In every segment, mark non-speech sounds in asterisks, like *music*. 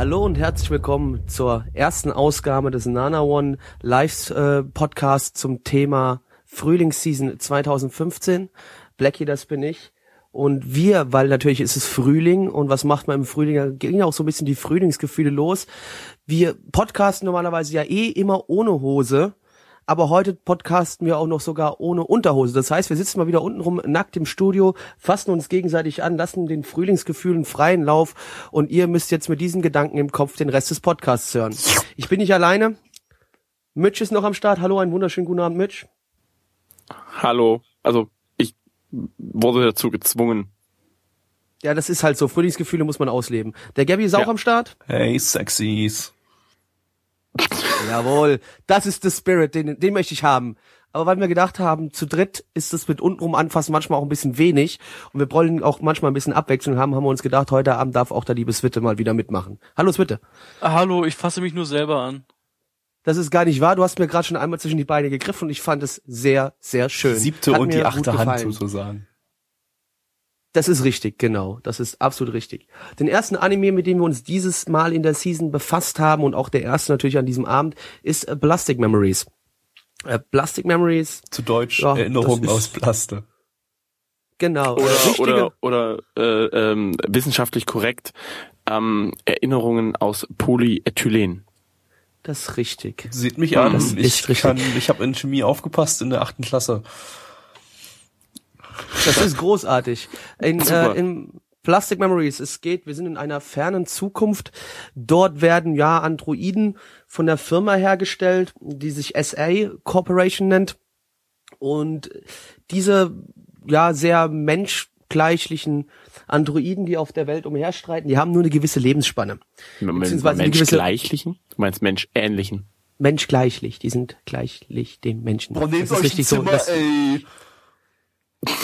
Hallo und herzlich willkommen zur ersten Ausgabe des Nana One Live äh, Podcast zum Thema Frühlingsseason 2015. Blackie, das bin ich. Und wir, weil natürlich ist es Frühling und was macht man im Frühling? Da gehen auch so ein bisschen die Frühlingsgefühle los. Wir podcasten normalerweise ja eh immer ohne Hose aber heute podcasten wir auch noch sogar ohne Unterhose. Das heißt, wir sitzen mal wieder untenrum nackt im Studio, fassen uns gegenseitig an, lassen den Frühlingsgefühlen freien Lauf und ihr müsst jetzt mit diesen Gedanken im Kopf den Rest des Podcasts hören. Ich bin nicht alleine. Mitch ist noch am Start. Hallo, einen wunderschönen guten Abend, Mitch. Hallo. Also, ich wurde dazu gezwungen. Ja, das ist halt so. Frühlingsgefühle muss man ausleben. Der Gabby ist auch Ja. am Start. Hey, Sexies. Jawohl, das ist der Spirit, den, den möchte ich haben. Aber weil wir gedacht haben, zu dritt ist es mit untenrum anfassen manchmal auch ein bisschen wenig und wir wollen auch manchmal ein bisschen Abwechslung haben, haben wir uns gedacht, heute Abend darf auch der liebe Switte mal wieder mitmachen. Hallo Switte. Ah, Hallo, ich fasse mich nur selber an. Das ist gar nicht wahr, du hast mir gerade schon einmal zwischen die Beine gegriffen und ich fand es sehr, sehr schön. Die siebte Hat und die achte Hand sozusagen. Das ist richtig, genau. Das ist absolut richtig. Den ersten Anime, mit dem wir uns dieses Mal in der Season befasst haben und auch der erste natürlich an diesem Abend, ist äh, Plastic Memories. Äh, Plastic Memories, Zu Deutsch Ja, Erinnerungen aus Plaste. genau. Oder, Wichtige- oder, oder äh, ähm, wissenschaftlich korrekt ähm, Erinnerungen aus Polyethylen. Das ist richtig. Seht mich Ja, an. das Ich ist richtig. kann, ich habe in Chemie aufgepasst in der achten Klasse. Das ist großartig. In, äh, in Plastic Memories, es geht, wir sind in einer fernen Zukunft. Dort werden ja Androiden von der Firma hergestellt, die sich SA Corporation nennt. Und diese ja sehr menschgleichlichen Androiden, die auf der Welt umherstreiten, die haben nur eine gewisse Lebensspanne. Beziehungsweise Menschgleichlichen? Du meinst Menschähnlichen? Menschgleichlich, die sind gleichlich dem Menschen. Boah, nehmt das ist euch richtig ein Zimmer, so. Das, ey.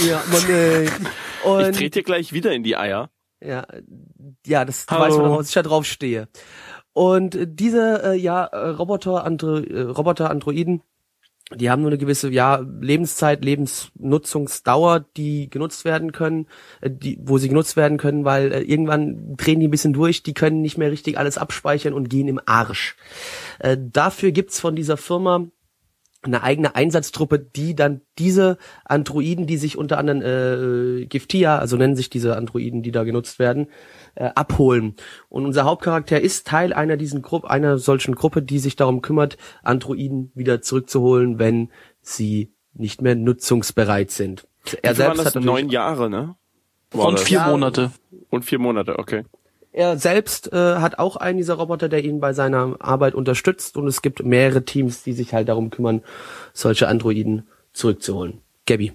Ja, man, äh, *laughs* Ich und, trete dir gleich wieder in die Eier. Ja, ja, das Hallo. weißt, worauf ich da drauf stehe. Und äh, diese äh, ja äh, Roboter, Andro äh, Roboter, Androiden, die haben nur eine gewisse ja Lebenszeit, Lebensnutzungsdauer, die genutzt werden können, äh, die wo sie genutzt werden können, weil äh, irgendwann drehen die ein bisschen durch, die können nicht mehr richtig alles abspeichern und gehen im Arsch. Äh, dafür gibt's von dieser Firma eine eigene Einsatztruppe, die dann diese Androiden, die sich unter anderem äh, Giftia, also nennen sich diese Androiden, die da genutzt werden, äh, abholen. Und unser Hauptcharakter ist Teil einer diesen Gruppe, einer solchen Gruppe, die sich darum kümmert, Androiden wieder zurückzuholen, wenn sie nicht mehr nutzungsbereit sind. Er Wie selbst hat neun Jahre, ne? War Und das? vier Ja. Monate. Und vier Monate, okay. Er selbst äh, hat auch einen dieser Roboter, der ihn bei seiner Arbeit unterstützt und es gibt mehrere Teams, die sich halt darum kümmern, solche Androiden zurückzuholen. Gabby,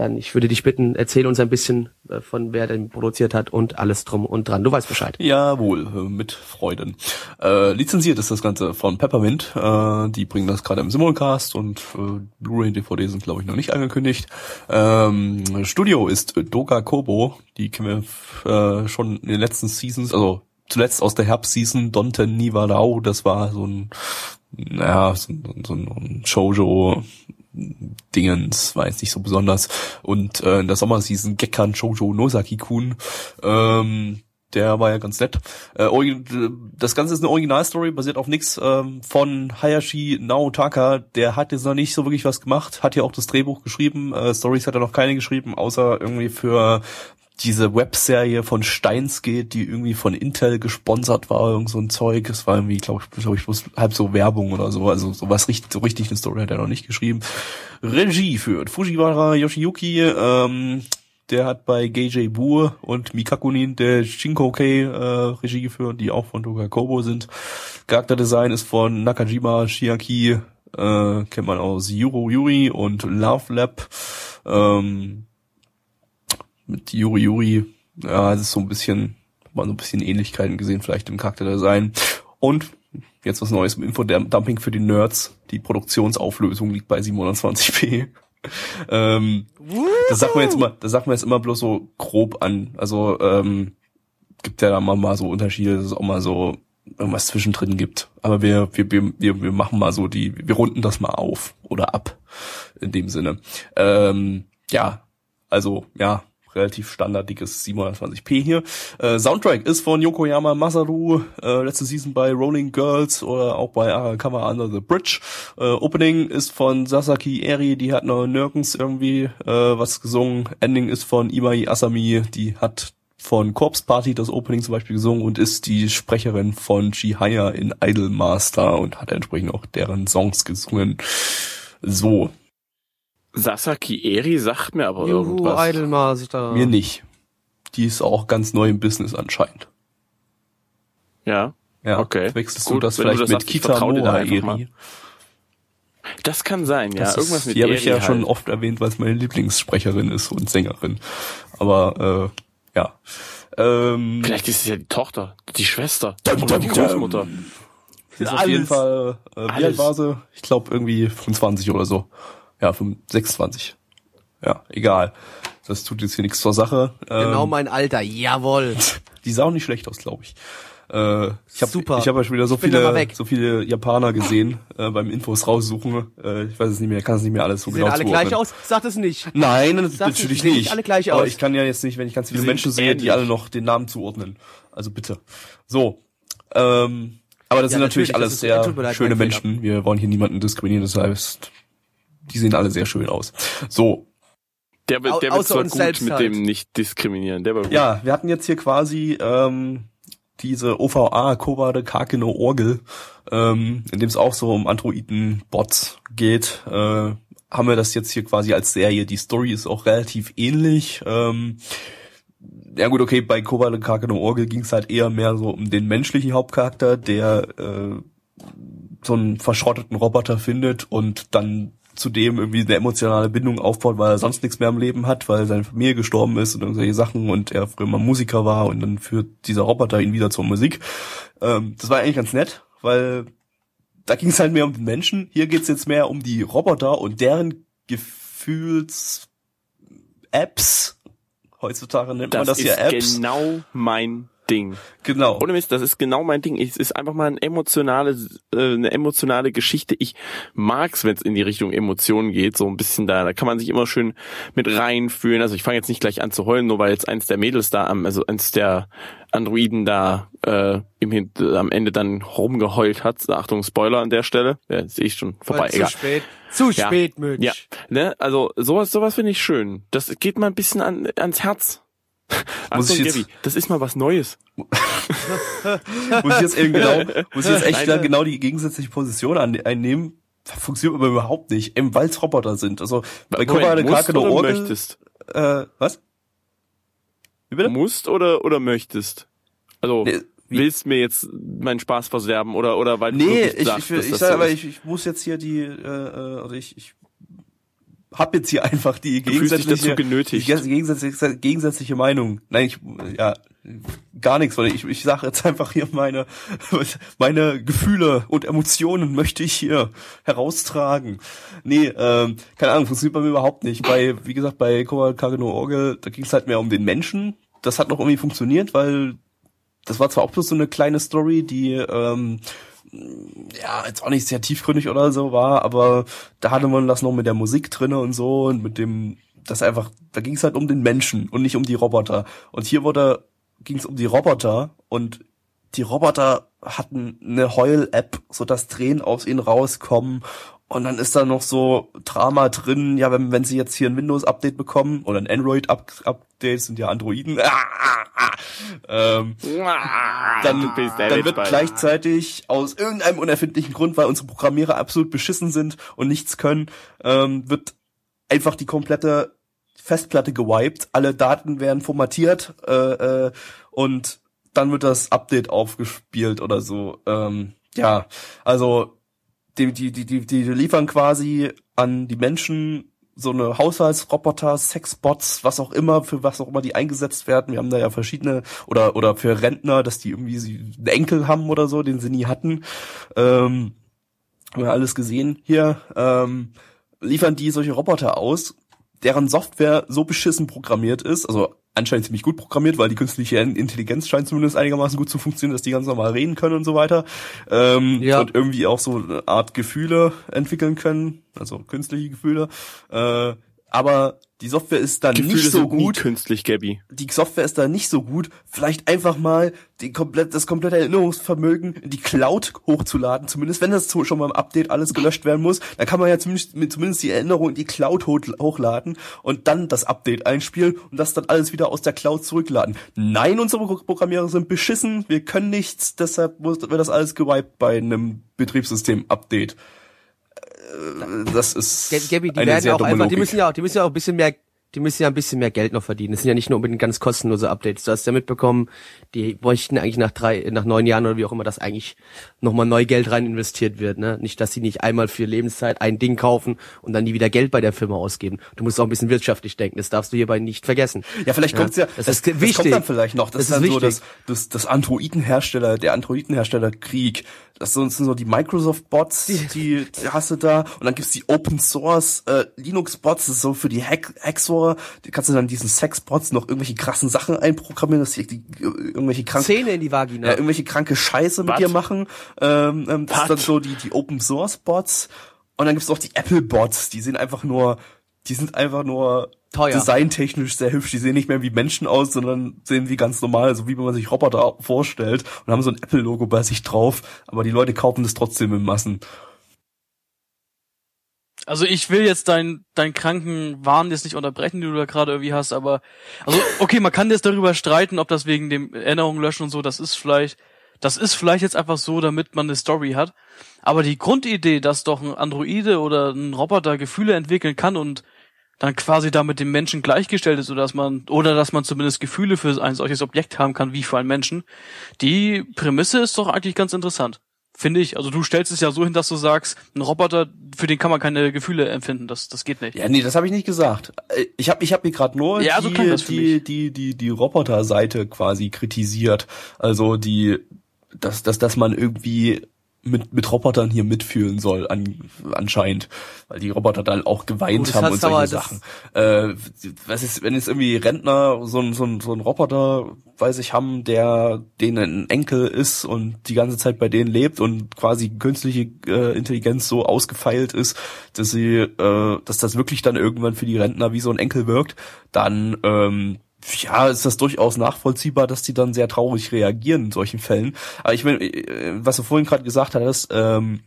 dann ich würde dich bitten, erzähl uns ein bisschen äh, von wer den produziert hat und alles drum und dran. Du weißt Bescheid. Jawohl, äh, mit Freuden. Äh, lizenziert ist das Ganze von Peppermint. Äh, die bringen das gerade im Simulcast und äh, Blu-ray DVD sind, glaube ich, noch nicht angekündigt. Ähm, Studio ist Doga Kobo. Die kennen wir äh, schon in den letzten Seasons, also zuletzt aus der Herbstseason Donten Nivarau. Das war so ein, naja, so, ein- so ein Shoujo Dingens, war jetzt nicht so besonders. Und äh, in der Sommerseason Gekkan Shoujo Nosaki-kun. Ähm, der war ja ganz nett. Äh, das Ganze ist eine Originalstory, basiert auf nix ähm, von Hayashi Naotaka. Der hat jetzt noch nicht so wirklich was gemacht, hat ja auch das Drehbuch geschrieben. Äh, Stories hat er noch keine geschrieben, außer irgendwie für diese Webserie von Steinsgate, die irgendwie von Intel gesponsert war, irgend so ein Zeug. Es war irgendwie, glaube ich, glaube ich, bloß halb so Werbung oder so. Also so was richtig, so richtig eine Story hat er noch nicht geschrieben. Regie führt Fujiwara Yoshiyuki, ähm, der hat bei Geijay Bu und Mikakunin der Shinkokei äh, Regie geführt, die auch von Doga Kobo sind. Charakterdesign ist von Nakajima Shiaki, äh, kennt man aus Yuro Yuri und Love Lab. Ähm, mit Yuri Yuri, ja, es ist so ein bisschen, mal so ein bisschen Ähnlichkeiten gesehen, vielleicht im Charakterdesign. Und Jetzt was Neues im Infodumping für die Nerds. Die Produktionsauflösung liegt bei 720p. *laughs* ähm, das sagt man jetzt immer, das sagt man jetzt immer bloß so grob an. Also ähm, gibt ja da mal, mal so Unterschiede, dass es auch mal so irgendwas zwischendrin gibt. Aber wir, wir, wir, wir machen mal so die, wir runden das mal auf oder ab in dem Sinne. Ähm, ja, also ja, relativ standardiges 720p hier. Äh, Soundtrack ist von Yokoyama Masaru, äh, letzte Season bei Rolling Girls oder auch bei Arakawa Under the Bridge. Äh, Opening ist von Sasaki Eri, die hat noch nirgends irgendwie äh, was gesungen. Ending ist von Imai Asami, die hat von Corpse Party das Opening zum Beispiel gesungen und ist die Sprecherin von Chihaya in Idolmaster und hat entsprechend auch deren Songs gesungen. So, Sasaki Eri sagt mir aber Juhu, irgendwas. Idolmaster. Mir nicht. Die ist auch ganz neu im Business anscheinend. Ja. Ja, Okay. Wechselst Gut, du das wenn du vielleicht das mit sagst, ich Kita vertrau dir da Noah einfach mal. Eri? Das kann sein, ja. Das Irgendwas ist, mit die habe ich ja halt. schon oft erwähnt, weil es meine Lieblingssprecherin ist und Sängerin. Aber äh, ja. Ähm, Vielleicht ist es ja die Tochter, die Schwester Dum, oder dum, die. Großmutter. ist auf jeden Fall, äh, Alles. Ich glaube irgendwie 25 oder so. Ja, 25, 26. Ja, egal. Das tut jetzt hier nichts zur Sache. Genau Ähm, mein Alter, jawohl. *laughs* Die sah auch nicht schlecht aus, glaube ich. Äh, ich habe Super. ich hab ja schon wieder so viele, so viele Japaner gesehen äh, beim Infos raussuchen. Äh, ich weiß es nicht mehr, kann es nicht mehr alles so Die genau sehen alle zuordnen. gleich aus? Sag das nicht. Nein, das Sag natürlich nicht, die sehen nicht. alle gleich Aber aus. ich kann ja jetzt nicht, wenn ich ganz viele Menschen sehe, die ähnlich. alle noch den Namen zuordnen. Also bitte. So. Ähm, aber das Ja, sind natürlich, natürlich, alles sehr schöne. Menschen. Wir wollen hier niemanden diskriminieren, das heißt, die sehen alle sehr schön aus. So. Der, wird- Au- der wird zwar gut mit halt. dem nicht diskriminieren. Der gut. Ja, wir hatten jetzt hier quasi ähm, diese OVA Kobade Kakeno Orgel, ähm, in dem es auch so um Androiden-Bots geht. Äh, haben wir das jetzt hier quasi als Serie. Die Story ist auch relativ ähnlich. Ähm, ja gut, okay, bei Kobade Kakeno Orgel ging es halt eher mehr so um den menschlichen Hauptcharakter, der äh, so einen verschrotteten Roboter findet und dann zudem irgendwie eine emotionale Bindung aufbaut, weil er sonst nichts mehr im Leben hat, weil seine Familie gestorben ist und irgendwelche Sachen und er früher mal Musiker war und dann führt dieser Roboter ihn wieder zur Musik. Ähm, das war eigentlich ganz nett, weil da ging es halt mehr um den Menschen. Hier geht's jetzt mehr um die Roboter und deren Gefühls-Apps. Heutzutage nennt man Das, das ja ist Apps. genau mein Ding. genau. Ohne Mist, das ist genau mein Ding. Es ist einfach mal ein emotionale, äh, eine emotionale Geschichte. Ich mag's, wenn es in die Richtung Emotionen geht, so ein bisschen da. Da kann man sich immer schön mit reinfühlen. Also ich fange jetzt nicht gleich an zu heulen, nur weil jetzt eins der Mädels da am, also eins der Androiden da äh, im Hin am Ende dann rumgeheult hat. Achtung, Spoiler an der Stelle. Ja, sehe ich schon vorbei. zu Egal. spät. Zu Ja. spät, Mensch. Ja, ne, also sowas, sowas finde ich schön. Das geht mal ein bisschen an, ans Herz. Muss ich jetzt- das ist mal was Neues. *laughs* muss ich jetzt eben genau, muss ich jetzt echt Nein, genau die gegensätzliche Position einnehmen. Funktioniert aber überhaupt nicht, eben weil es Roboter sind. Also bei musst Kakeno oder Orgel, möchtest? äh, was? Wie bitte? Musst oder oder möchtest? Also Nee, willst mir jetzt meinen Spaß verderben oder oder weil du Nee, wirklich ich, sagst, ich, ich, das sag so aber, ich, ich muss jetzt hier die, äh, äh, also ich, ich hab jetzt hier einfach die gegensätzliche, die gegensätzliche, gegensätzliche Meinung. Nein, ich, ja, gar nichts, weil ich, ich sage jetzt einfach hier meine, *laughs* meine Gefühle und Emotionen möchte ich hier heraustragen. Nee, ähm, keine Ahnung, funktioniert bei mir überhaupt nicht. Bei, wie gesagt, bei Kowal Kageno Orgel, da ging es halt mehr um den Menschen. Das hat noch irgendwie funktioniert, weil das war zwar auch bloß so eine kleine Story, die ähm, ja jetzt auch nicht sehr tiefgründig oder so war, aber da hatte man das noch mit der Musik drinne und so und mit dem, das einfach, da ging es halt um den Menschen und nicht um die Roboter. Und hier wurde ging es um die Roboter und die Roboter hatten eine Heul-App, so dass Tränen aus ihnen rauskommen. Und dann ist da noch so Drama drin, ja, wenn, wenn sie jetzt hier ein Windows-Update bekommen oder ein Android-Update, sind ja Androiden, *laughs* ähm, dann, Du bist der dann wird gleichzeitig aus irgendeinem unerfindlichen Grund, weil unsere Programmierer absolut beschissen sind und nichts können, ähm, wird einfach die komplette Festplatte gewiped, alle Daten werden formatiert äh, äh, und dann wird das Update aufgespielt oder so. Ähm, ja, also die, die, die, die, die liefern quasi an die Menschen so eine Haushaltsroboter, Sexbots, was auch immer, für was auch immer die eingesetzt werden. Wir haben da ja verschiedene, oder, oder für Rentner, dass die irgendwie einen Enkel haben oder so, den sie nie hatten. Ähm, haben wir alles gesehen hier. Ähm, liefern die solche Roboter aus, deren Software so beschissen programmiert ist, also anscheinend ziemlich gut programmiert, weil die künstliche Intelligenz scheint zumindest einigermaßen gut zu funktionieren, dass die ganz normal reden können und so weiter. Ähm, ja. Und irgendwie auch so eine Art Gefühle entwickeln können, also künstliche Gefühle. Äh, aber die Software ist da Gefühle nicht so gut. künstlich, Gabby. Die Software ist da nicht so gut. Vielleicht einfach mal die komplett, das komplette Erinnerungsvermögen in die Cloud hochzuladen. Zumindest wenn das schon mal im Update alles gelöscht werden muss, dann kann man ja zumindest, zumindest die Erinnerung in die Cloud hochladen und dann das Update einspielen und das dann alles wieder aus der Cloud zurückladen. Nein, unsere Programmierer sind beschissen. Wir können nichts. Deshalb wird das alles gewiped bei einem Betriebssystem-Update das ist Gabi, die werden auch einfach, die müssen ja auch, die müssen ja auch ein bisschen mehr die müssen ja ein bisschen mehr Geld noch verdienen. Das sind ja nicht nur unbedingt ganz kostenlose Updates. Du hast ja mitbekommen, die bräuchten eigentlich nach drei, nach neun Jahren oder wie auch immer, dass eigentlich nochmal neu Geld rein investiert wird. Ne? Nicht, dass sie nicht einmal für Lebenszeit ein Ding kaufen und dann nie wieder Geld bei der Firma ausgeben. Du musst auch ein bisschen wirtschaftlich denken. Das darfst du hierbei nicht vergessen. Ja, vielleicht kommt's ja, das, das, ist das wichtig. kommt dann vielleicht noch. Das, das ist dann wichtig. so das, das, das Androidenhersteller, der Androidenhersteller Krieg. Das sind so die Microsoft-Bots, die, die hast du da. Und dann gibt's die Open Source äh, Linux-Bots, das ist so für die Hack Hacksaw. Die kannst du dann diesen Sex-Bots noch irgendwelche krassen Sachen einprogrammieren, dass die, die irgendwelche kranken Zähne in die Vagina. Ja, irgendwelche kranke Scheiße mit What? dir machen. Ähm, ähm, das What? sind dann so die, die Open Source Bots. Und dann gibt's auch die Apple Bots, die sind einfach nur, die sind einfach nur Teuer. designtechnisch sehr hübsch. Die sehen nicht mehr wie Menschen aus, sondern sehen wie ganz normal, so wie man sich Roboter vorstellt und haben so ein Apple-Logo bei sich drauf. Aber die Leute kaufen das trotzdem in Massen. Also ich will jetzt deinen dein kranken Wahn jetzt nicht unterbrechen, den du da gerade irgendwie hast, aber also okay, man kann jetzt darüber streiten, ob das wegen dem Erinnerungen löschen und so, das ist vielleicht das ist vielleicht jetzt einfach so, damit man eine Story hat, aber die Grundidee, dass doch ein Androide oder ein Roboter Gefühle entwickeln kann und dann quasi da mit dem Menschen gleichgestellt ist oder dass man oder dass man zumindest Gefühle für ein solches Objekt haben kann wie für einen Menschen. Die Prämisse ist doch eigentlich ganz interessant. Finde ich. Also du stellst es ja so hin, dass du sagst, ein Roboter, für den kann man keine Gefühle empfinden. Das, das geht nicht. Ja, nee, das habe ich nicht gesagt. Äh, ich habe ich hab hier gerade nur ja, die, so die, die, die, die Roboter-Seite quasi kritisiert. Also die, dass, dass, dass man irgendwie mit, mit Robotern hier mitfühlen soll, an, anscheinend, weil die Roboter dann auch geweint oh, haben und solche Sachen. Äh, was ist, wenn jetzt irgendwie Rentner so ein, so ein, so ein Roboter, weiß ich, haben, der denen ein Enkel ist und die ganze Zeit bei denen lebt und quasi künstliche äh, Intelligenz so ausgefeilt ist, dass sie, äh, dass das wirklich dann irgendwann für die Rentner wie so ein Enkel wirkt, dann ähm, ja, ist das durchaus nachvollziehbar, dass die dann sehr traurig reagieren in solchen Fällen. Aber ich meine, äh, was du vorhin gerade gesagt hattest, ähm,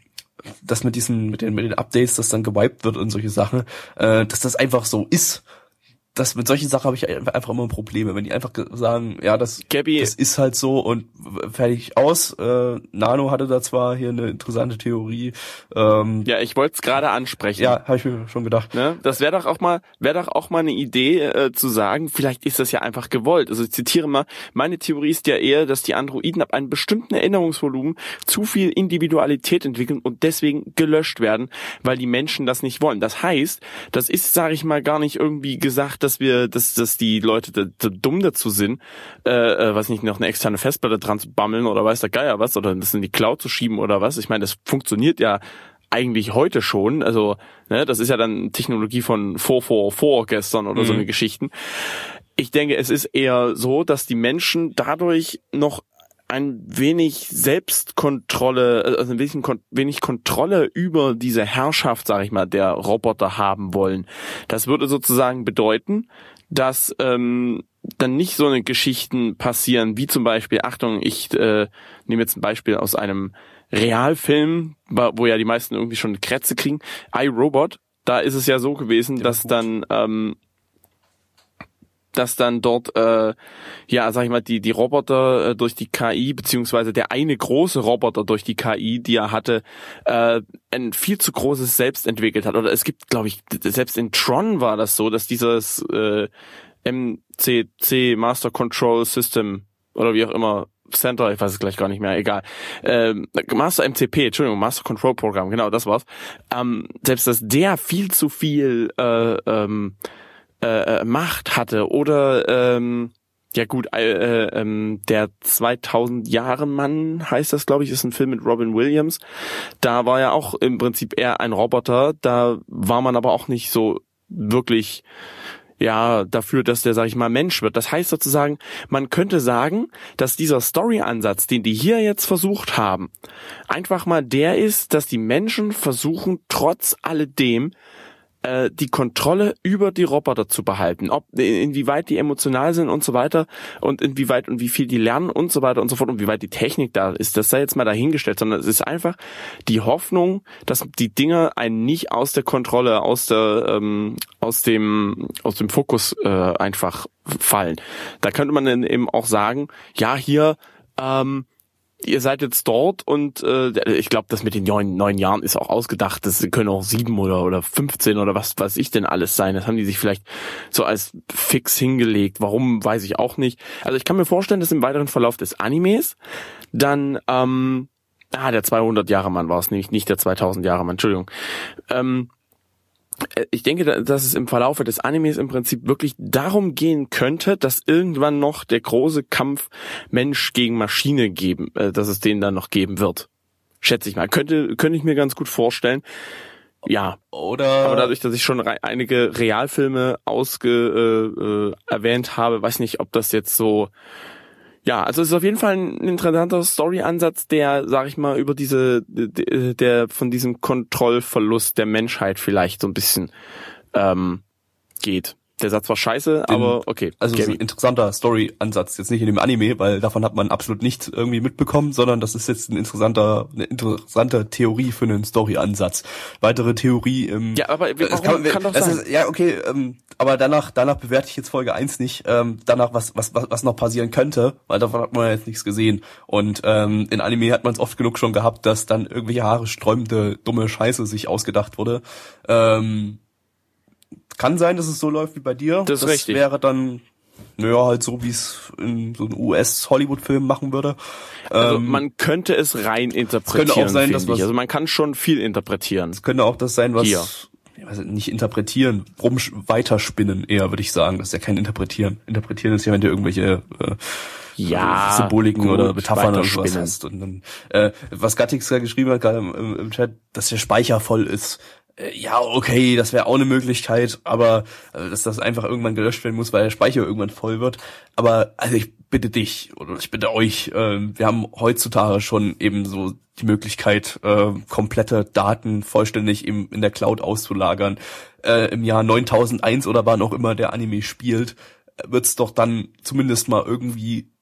dass mit diesen, mit den, mit den Updates, das dann gewiped wird und solche Sachen, äh, dass das einfach so ist das mit solchen Sachen habe ich einfach immer Probleme, wenn die einfach sagen, ja, das, Gabby. das ist halt so und fertig aus. Äh, Nano hatte da zwar hier eine interessante Theorie. Ähm, ja, ich wollte es gerade ansprechen. Ja, habe ich mir schon gedacht. Ne? Das wäre doch auch mal, wäre doch auch mal eine Idee äh, zu sagen, vielleicht ist das ja einfach gewollt. Also ich zitiere mal, meine Theorie ist ja eher, dass die Androiden ab einem bestimmten Erinnerungsvolumen zu viel Individualität entwickeln und deswegen gelöscht werden, weil die Menschen das nicht wollen. Das heißt, das ist, sage ich mal, gar nicht irgendwie gesagt, dass wir, dass, dass die Leute da, da dumm dazu sind, äh, äh, was nicht, noch eine externe Festplatte dran zu bammeln oder weiß der Geier was, oder das in die Cloud zu schieben oder was. Ich meine, das funktioniert ja eigentlich heute schon. Also, ne, das ist ja dann Technologie von 444 gestern oder mhm. so eine Geschichten. Ich denke, es ist eher so, dass die Menschen dadurch noch ein wenig Selbstkontrolle, also ein wenig, wenig Kontrolle über diese Herrschaft, sag ich mal, der Roboter haben wollen. Das würde sozusagen bedeuten, dass ähm, dann nicht so eine Geschichten passieren, wie zum Beispiel, Achtung, ich äh, nehme jetzt ein Beispiel aus einem Realfilm, wo ja die meisten irgendwie schon Krätze kriegen, iRobot, da ist es ja so gewesen, dass dann ähm, dass dann dort, äh, ja, sag ich mal, die, die Roboter äh, durch die KI, beziehungsweise der eine große Roboter durch die KI, die er hatte, äh, ein viel zu großes Selbst entwickelt hat. Oder es gibt, glaube ich, selbst in Tron war das so, dass dieses äh, MCC Master Control System oder wie auch immer Center, ich weiß es gleich gar nicht mehr, egal. Ähm, Master MCP, Entschuldigung, Master Control Program, genau, das war's. Ähm, selbst dass der viel zu viel äh, ähm, äh, äh Macht hatte oder ähm, ja gut, äh, äh, ähm, der 2000 Jahre Mann heißt das, glaube ich, ist ein Film mit Robin Williams. Da war ja auch im Prinzip eher ein Roboter. Da war man aber auch nicht so wirklich ja dafür, dass der, sag ich mal, Mensch wird. Das heißt sozusagen, man könnte sagen, dass dieser Story-Ansatz, den die hier jetzt versucht haben, einfach mal der ist, dass die Menschen versuchen, trotz alledem äh, die Kontrolle über die Roboter zu behalten. Ob inwieweit die emotional sind und so weiter und inwieweit und wie viel die lernen und so weiter und so fort und wie weit die Technik da ist, das sei jetzt mal dahingestellt, sondern es ist einfach die Hoffnung, dass die Dinge einen nicht aus der Kontrolle, aus der ähm, aus dem aus dem Fokus äh, einfach fallen. Da könnte man dann eben auch sagen, ja hier ähm, ihr seid jetzt dort und äh, ich glaube, das mit den neun, neun Jahren ist auch ausgedacht. Das können auch sieben oder oder 15 oder was weiß ich denn alles sein. Das haben die sich vielleicht so als fix hingelegt. Warum, weiß ich auch nicht. Also ich kann mir vorstellen, dass im weiteren Verlauf des Animes dann ähm, Ah, der 200 Jahre Mann war es nämlich, nicht der 2000 Jahre Mann, Entschuldigung. Ähm, äh, ich denke, dass es im Verlaufe des Animes im Prinzip wirklich darum gehen könnte, dass irgendwann noch der große Kampf Mensch gegen Maschine geben, äh, dass es den dann noch geben wird. Schätze ich mal. Könnte, könnte ich mir ganz gut vorstellen. Ja. Oder. Aber dadurch, dass ich schon einige Realfilme ausge, äh, äh, erwähnt habe, weiß nicht, ob das jetzt so ja, also es ist auf jeden Fall ein interessanter Story-Ansatz, der, sag ich mal, über diese, der von diesem Kontrollverlust der Menschheit vielleicht so ein bisschen ähm, geht. Der Satz war scheiße, Den, aber okay. Also ist ein interessanter Story-Ansatz, jetzt nicht in dem Anime, weil davon hat man absolut nichts irgendwie mitbekommen, sondern das ist jetzt ein interessanter, eine interessante Theorie für einen Story-Ansatz. Weitere Theorie im Ja, aber warum, kann, kann doch sein. Ist, ja, okay, ähm, aber danach, danach bewerte ich jetzt Folge eins nicht, ähm, danach was, was, was, was noch passieren könnte, weil davon hat man jetzt nichts gesehen. Und ähm, in Anime hat man es oft genug schon gehabt, dass dann irgendwelche Haare sträubende, dumme Scheiße sich ausgedacht wurde. Ähm, kann sein, dass es so läuft wie bei dir. Das, das richtig. wäre dann naja, halt so, wie es in so einem US-Hollywood-Film machen würde. Also ähm, man könnte es rein interpretieren. Es könnte auch sein, dass was, also man kann schon viel interpretieren. Es könnte auch das sein, was Hier. Nicht interpretieren, rum weiterspinnen eher, würde ich sagen. Das ist ja kein Interpretieren. Interpretieren ist ja, wenn du irgendwelche äh, ja, Symboliken gut, oder Metaphern oder sowas hast. Und dann, äh, was Gattix ja geschrieben hat, gerade im, im Chat, dass der Speicher voll ist. Äh, ja, okay, das wäre auch eine Möglichkeit, aber also, dass das einfach irgendwann gelöscht werden muss, weil der Speicher irgendwann voll wird. Aber also ich bitte dich oder ich bitte euch, äh, wir haben heutzutage schon eben so die Möglichkeit, äh, komplette Daten vollständig im, in der Cloud auszulagern. Äh, Im Jahr 9001 oder wann auch immer der Anime spielt, wird's doch dann zumindest mal irgendwie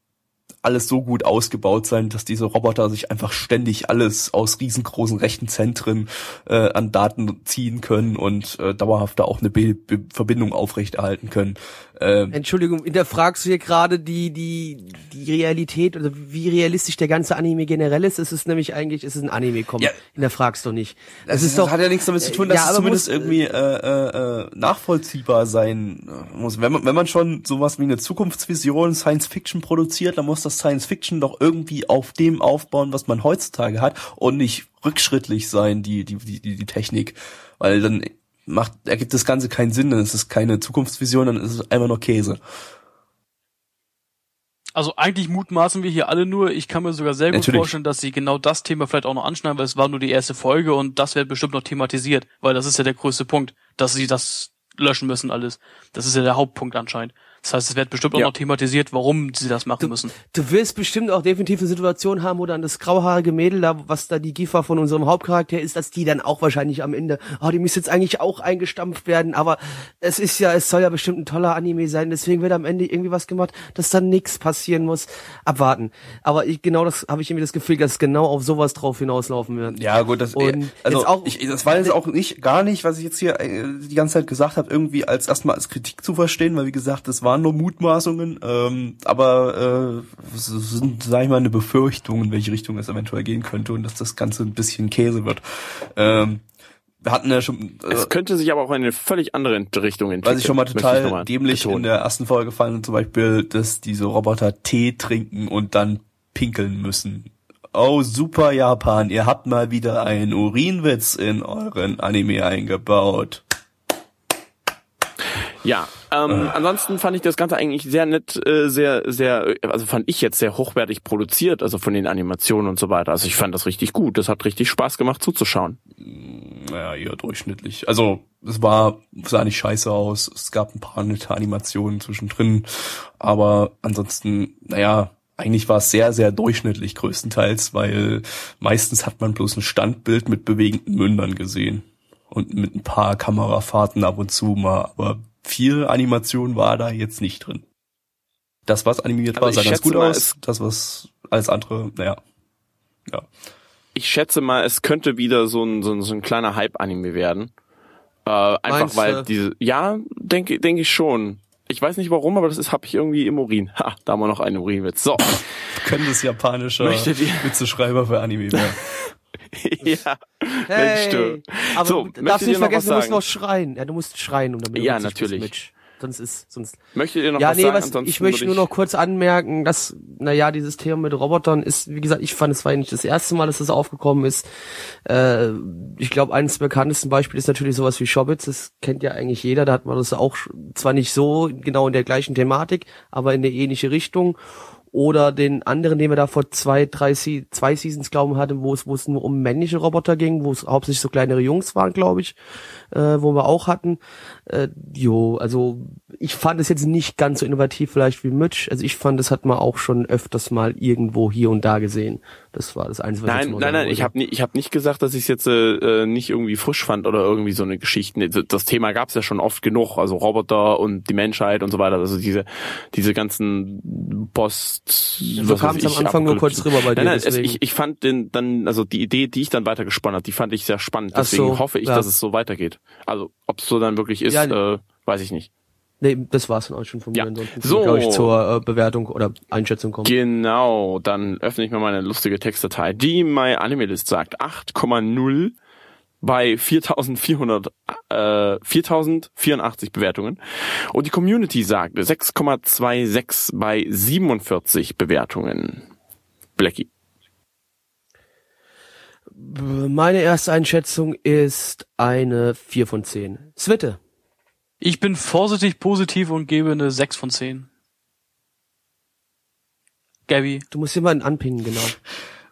alles so gut ausgebaut sein, dass diese Roboter sich einfach ständig alles aus riesengroßen Rechenzentren äh, an Daten ziehen können und äh, dauerhaft da auch eine Be Be Verbindung aufrechterhalten können. Ähm, Entschuldigung, hinterfragst du hier gerade die, die, die Realität oder wie realistisch der ganze Anime generell ist? Es ist nämlich eigentlich, es ist ein Anime-Comic. Ja. Hinterfragst du nicht. Das, es ist das doch, hat ja nichts damit zu tun, dass ja, es zumindest muss, irgendwie äh, äh, nachvollziehbar sein muss. Wenn man, wenn man schon sowas wie eine Zukunftsvision Science Fiction produziert, dann muss das Science Fiction doch irgendwie auf dem aufbauen, was man heutzutage hat und nicht rückschrittlich sein, die, die, die, die Technik. Weil dann macht, ergibt das Ganze keinen Sinn, dann ist es keine Zukunftsvision, dann ist es einfach nur Käse. Also eigentlich mutmaßen wir hier alle nur. Ich kann mir sogar sehr gut Natürlich. vorstellen, dass sie genau das Thema vielleicht auch noch anschneiden, weil es war nur die erste Folge und das wird bestimmt noch thematisiert, weil das ist ja der größte Punkt, dass sie das löschen müssen alles. Das ist ja der Hauptpunkt anscheinend. Das heißt, es wird bestimmt auch ja. noch thematisiert, warum sie das machen du, müssen. Du wirst bestimmt auch definitiv eine Situation haben, wo dann das grauhaarige Mädel da, was da die Gifa von unserem Hauptcharakter ist, dass die dann auch wahrscheinlich am Ende, oh, die müsste jetzt eigentlich auch eingestampft werden, aber es ist ja, es soll ja bestimmt ein toller Anime sein, deswegen wird am Ende irgendwie was gemacht, dass dann nichts passieren muss. Abwarten. Aber ich, genau das habe ich irgendwie das Gefühl, dass genau auf sowas drauf hinauslaufen wird. Ja, gut, das, Und also auch, ich, das war jetzt auch nicht, gar nicht, was ich jetzt hier äh, die ganze Zeit gesagt habe, irgendwie als erstmal als Kritik zu verstehen, weil wie gesagt, das waren nur Mutmaßungen, ähm, aber äh, es sind, sag ich mal, eine Befürchtung, in welche Richtung es eventuell gehen könnte und dass das Ganze ein bisschen Käse wird. Ähm, wir hatten ja schon. Äh, es könnte sich aber auch in eine völlig andere Richtung entwickeln. Was ich schon mal total mal dämlich betonen. in der ersten Folge gefallen zum Beispiel, dass diese Roboter Tee trinken und dann pinkeln müssen. Oh, super Japan, ihr habt mal wieder einen Urinwitz in euren Anime eingebaut. Ja, ähm, ansonsten fand ich das Ganze eigentlich sehr nett, äh, sehr, sehr, also fand ich jetzt sehr hochwertig produziert, also von den Animationen und so weiter. Also ich fand das richtig gut. Das hat richtig Spaß gemacht zuzuschauen. Naja, eher durchschnittlich. Also es war, sah nicht scheiße aus. Es gab ein paar nette Animationen zwischendrin. Aber ansonsten, naja, eigentlich war es sehr, sehr durchschnittlich größtenteils, weil meistens hat man bloß ein Standbild mit bewegenden Mündern gesehen. Und mit ein paar Kamerafahrten ab und zu mal. Aber viel Animation war da jetzt nicht drin. Das, was animiert Aber war, sah ganz gut mal, aus. es- Das, was alles andere, naja. Ja. Ich schätze mal, es könnte wieder so ein, so ein, so ein kleiner Hype-Anime werden. Äh, einfach Meinst weil du? diese, ja, denke denke ich schon. Ich weiß nicht warum, aber das ist, habe ich irgendwie im Urin. Ha, da haben wir noch einen Urinwitz. So. *laughs* Können das japanischer Möchtet ihr- Witzeschreiber für Anime werden. *laughs* *laughs* ja. Mensch, du. aber So, du darfst nicht vergessen, du musst noch schreien. Ja, du musst schreien, um damit Ja, bist, natürlich. Mitch. Sonst ist, sonst. Möchtet ihr noch ja, was nee, sagen? was, Ansonsten ich möchte nur noch kurz anmerken, dass, naja, dieses Thema mit Robotern ist, wie gesagt, ich fand, es war nicht das erste Mal, dass das aufgekommen ist. Äh, ich glaube, eines der bekanntesten Beispiele ist natürlich sowas wie Shobits, das kennt ja eigentlich jeder, da hat man das auch zwar nicht so genau in der gleichen Thematik, aber in eine ähnliche Richtung. Oder den anderen, den wir da vor zwei, drei, zwei Seasons, glauben hatten, wo es, wo es nur um männliche Roboter ging, wo es hauptsächlich so kleinere Jungs waren, glaube ich, äh, wo wir auch hatten. Äh, jo, also ich fand es jetzt nicht ganz so innovativ vielleicht wie Mitch. Also ich fand, das hat man auch schon öfters mal irgendwo hier und da gesehen. Das war das Einzige, was ich Nein, mal nein, nein, wollte. ich habe nicht, ich hab nicht gesagt, dass ich es jetzt äh, äh, nicht irgendwie frisch fand oder irgendwie so eine Geschichte. Das Thema gab es ja schon oft genug, also Roboter und die Menschheit und so weiter. Also diese diese ganzen Post. so weiß kam's am ich, Anfang nur kurz rüber bei dir, Nein, nein, es, deswegen. ich, ich fand den dann, also die Idee, die ich dann weiter gesponnen hat, die fand ich sehr spannend. Deswegen so, hoffe ich, ja. dass es so weitergeht. Also ob es so dann wirklich ist, Ja, äh, weiß ich nicht. Nee, das war's dann auch schon von mir. Ja. Ansonsten So. so. glaube ich, zur äh, Bewertung oder Einschätzung kommen. Genau, dann öffne ich mal meine lustige Textdatei. Die My Anime List sagt 8,0 bei 4400, äh, 4084 Bewertungen. Und die Community sagt 6,26 bei 47 Bewertungen. Blackie. Meine erste Einschätzung ist eine 4 von 10. Switte. Ich bin vorsichtig positiv und gebe eine 6 von 10. Gabby. Du musst jemanden anpingen, genau. *laughs*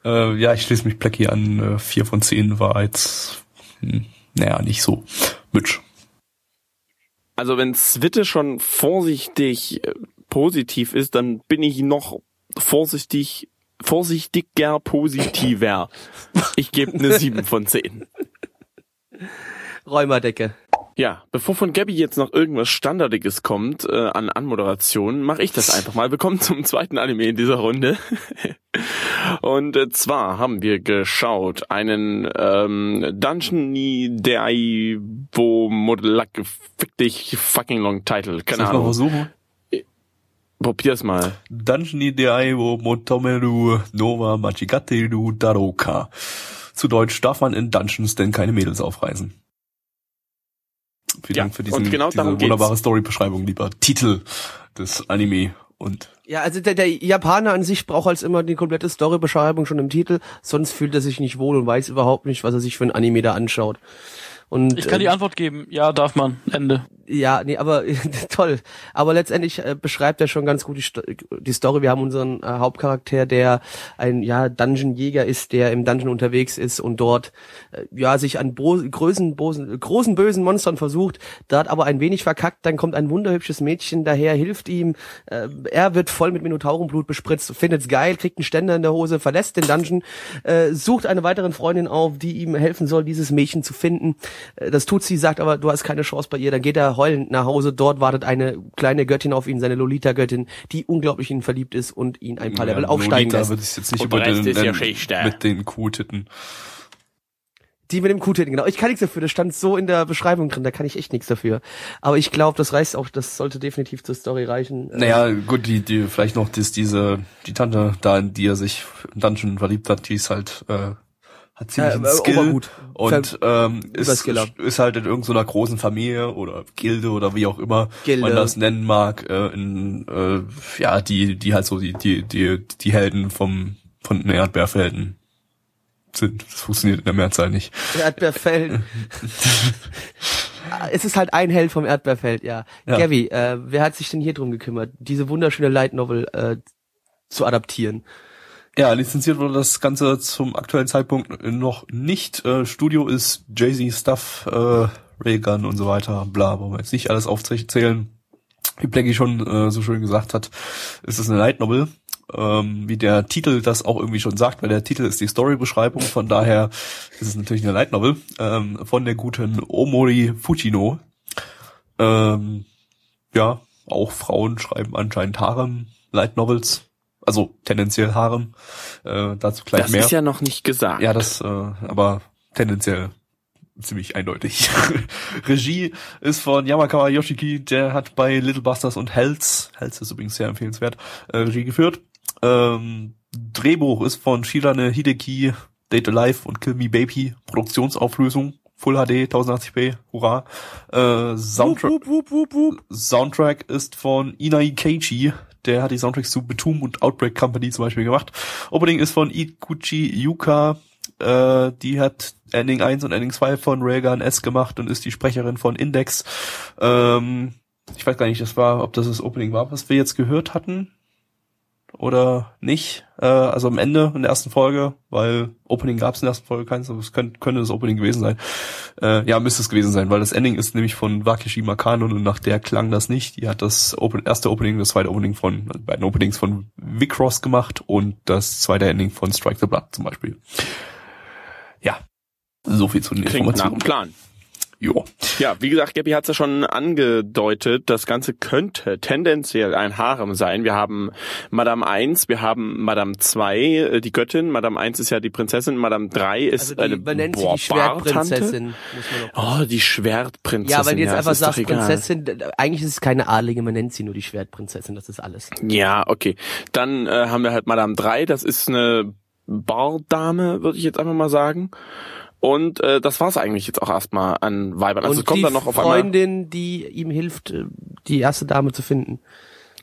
Äh, ja, ich schließe mich Blackie an. Äh, vier von zehn war jetzt, hm, naja, nicht so. Mitch. Also wenn Switte schon vorsichtig äh, positiv ist, dann bin ich noch vorsichtig, vorsichtiger positiver. *laughs* Ich gebe eine 7 von 10. Räumerdecke. Ja, bevor von Gabby jetzt noch irgendwas Standardiges kommt äh, an Anmoderation, mache ich das *laughs* einfach mal. Wir kommen zum zweiten Anime in dieser Runde. *laughs* Und äh, zwar haben wir geschaut einen ähm, Dungeon ni Dai wo Modellak fick dich fucking long title. Keine Soll ich mal Ahnung. versuchen? Probier's mal. Dungeon Deai wo Motomeru Nova Machigateru Daroka. Zu Deutsch darf man in Dungeons denn keine Mädels aufreißen. Vielen Ja, Dank für diesen, und genau diese wunderbare Storybeschreibung, lieber Titel des Anime. Und Ja, also der, der Japaner an sich braucht als immer die komplette Storybeschreibung schon im Titel, sonst fühlt er sich nicht wohl und weiß überhaupt nicht, was er sich für ein Anime da anschaut. Und Ich kann die äh, Antwort geben. Ja, darf man. Ende. Ja, nee, aber *laughs* toll. Aber letztendlich äh, beschreibt er schon ganz gut die, Sto die Story. Wir haben unseren äh, Hauptcharakter, der ein ja Dungeon-Jäger ist, der im Dungeon unterwegs ist und dort äh, ja sich an Bo größen, bosen, großen bösen Monstern versucht. Da hat aber ein wenig verkackt. Dann kommt ein wunderhübsches Mädchen daher, hilft ihm. Äh, er wird voll mit Minotaurenblut bespritzt, findet's geil, kriegt einen Ständer in der Hose, verlässt den Dungeon, äh, sucht eine weitere Freundin auf, die ihm helfen soll, dieses Mädchen zu finden. Äh, Das tut sie, sagt aber, du hast keine Chance bei ihr. Dann geht er heulend nach Hause. Dort wartet eine kleine Göttin auf ihn, seine Lolita-Göttin, die unglaublich in ihn verliebt ist und ihn ein paar Level aufsteigen Lolita lässt. würde ich jetzt nicht über den, ist ja den, mit den Kuhtitten. Die mit dem Q-Titten, genau. Ich kann nichts dafür, das stand so in der Beschreibung drin, da kann ich echt nichts dafür. Aber ich glaube, das reicht auch, das sollte definitiv zur Story reichen. Naja, gut, die, die, vielleicht noch das, diese, die Tante da, in die er sich im Dungeon verliebt hat, die ist halt, äh, hat ziemlichen Äh, äh, Skill obergut. und ähm, ist, ist halt in irgendeiner großen Familie oder Gilde oder wie auch immer Gilde. man das nennen mag, äh, in, äh, ja, die, die halt so die, die, die, die Helden vom, von den Erdbeerfelden sind. Das funktioniert in der Mehrzahl nicht. Erdbeerfeld. *laughs* es ist halt ein Held vom Erdbeerfeld, ja. Ja. Gabby, äh, wer hat sich denn hier drum gekümmert, diese wunderschöne Light Novel äh, zu adaptieren? Ja, lizenziert wurde das Ganze zum aktuellen Zeitpunkt noch nicht. Äh, Studio ist Jay-Z Stuff, äh, Raygun und so weiter, bla, wollen wir jetzt nicht alles aufzählen. Wie Blackie schon äh, so schön gesagt hat, ist es eine Light Novel, ähm, wie der Titel das auch irgendwie schon sagt, weil der Titel ist die Storybeschreibung, von daher ist es natürlich eine Light Novel ähm, von der guten Omori Fujino. Ähm, ja, auch Frauen schreiben anscheinend Harem Light Novels, also tendenziell Harem. Äh, dazu gleich Das mehr. ist ja noch nicht gesagt. Ja, das, äh, aber tendenziell ziemlich eindeutig. *laughs* Regie ist von Yamakawa Yoshiki, der hat bei Little Busters und Hells, Hells ist übrigens sehr empfehlenswert, äh, Regie geführt. Ähm, Drehbuch ist von Shirane Hideki, Date Alive und Kill Me Baby, Produktionsauflösung, Full HD, 1080p, hurra. Äh, Soundtrack, Soundtrack ist von Inai Keiichi, der hat die Soundtracks zu Betum und Outbreak Company zum Beispiel gemacht. Opening ist von Ikuchi Yuka, äh, die hat Ending 1 und Ending 2 von Railgun S gemacht und ist die Sprecherin von Index. Ähm, ich weiß gar nicht, das war, ob das das Opening war, was wir jetzt gehört hatten oder nicht. Äh, also am Ende in der ersten Folge, weil Opening gab es in der ersten Folge keins, aber es könnte, könnte das Opening gewesen sein. Äh, ja, müsste es gewesen sein, weil das Ending ist nämlich von Wakishima Kanon und nach der klang das nicht. Die hat das Open, erste Opening, das zweite Opening von, also beiden Openings von Vicross gemacht und das zweite Ending von Strike the Blood zum Beispiel. Ja, so viel zu den Klingt nach Informationen. dem Plan. Jo. Ja, wie gesagt, Gabby hat es ja schon angedeutet, das Ganze könnte tendenziell ein Harem sein. Wir haben Madame 1, wir haben Madame 2, äh, die Göttin, Madame 1 ist ja die Prinzessin, Madame 3 ist Also die, eine man nennt sie boah, die Schwertprinzessin, Oh, die Schwertprinzessin. Ja, weil du jetzt es einfach sagst. Prinzessin, eigentlich ist es keine Adlige, man nennt sie nur die Schwertprinzessin, das ist alles. Ja, okay. Dann äh, haben wir halt Madame 3, das ist eine Bardame, würde ich jetzt einfach mal sagen. Und äh, das war's eigentlich jetzt auch erstmal an Weibern. Also es Und kommt die dann noch auf einmal. Freundin, die ihm hilft, äh, die erste Dame zu finden.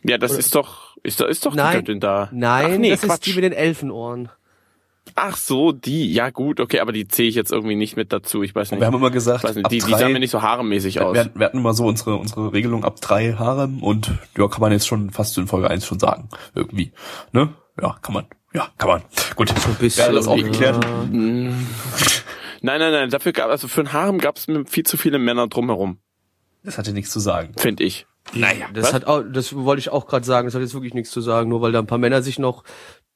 Ja, das ist doch, ist, da- ist doch die Nein. Göttin da. Nein, Ach, nee, das Quatsch. ist die mit den Elfenohren. Ach so, die. Ja gut, okay, aber die zähle ich jetzt irgendwie nicht mit dazu. Ich weiß nicht. Wir haben immer gesagt, nicht ab die, die drei- sahen mir nicht so haremmäßig aus. Wir, wir hatten immer so unsere, unsere Regelung ab drei Harem und ja, kann man jetzt schon fast in Folge 1 schon sagen. Irgendwie. Ne? Ja, kann man. Ja, kann man. Gut. bisschen, Ja, das auch ja. Nein, nein, nein. Dafür gab also für einen Harem gab es viel zu viele Männer drumherum, Das hatte nichts zu sagen. finde ich. Naja, das Was? hat auch, das wollte ich auch gerade sagen, das hat jetzt wirklich nichts zu sagen, nur weil da ein paar Männer sich noch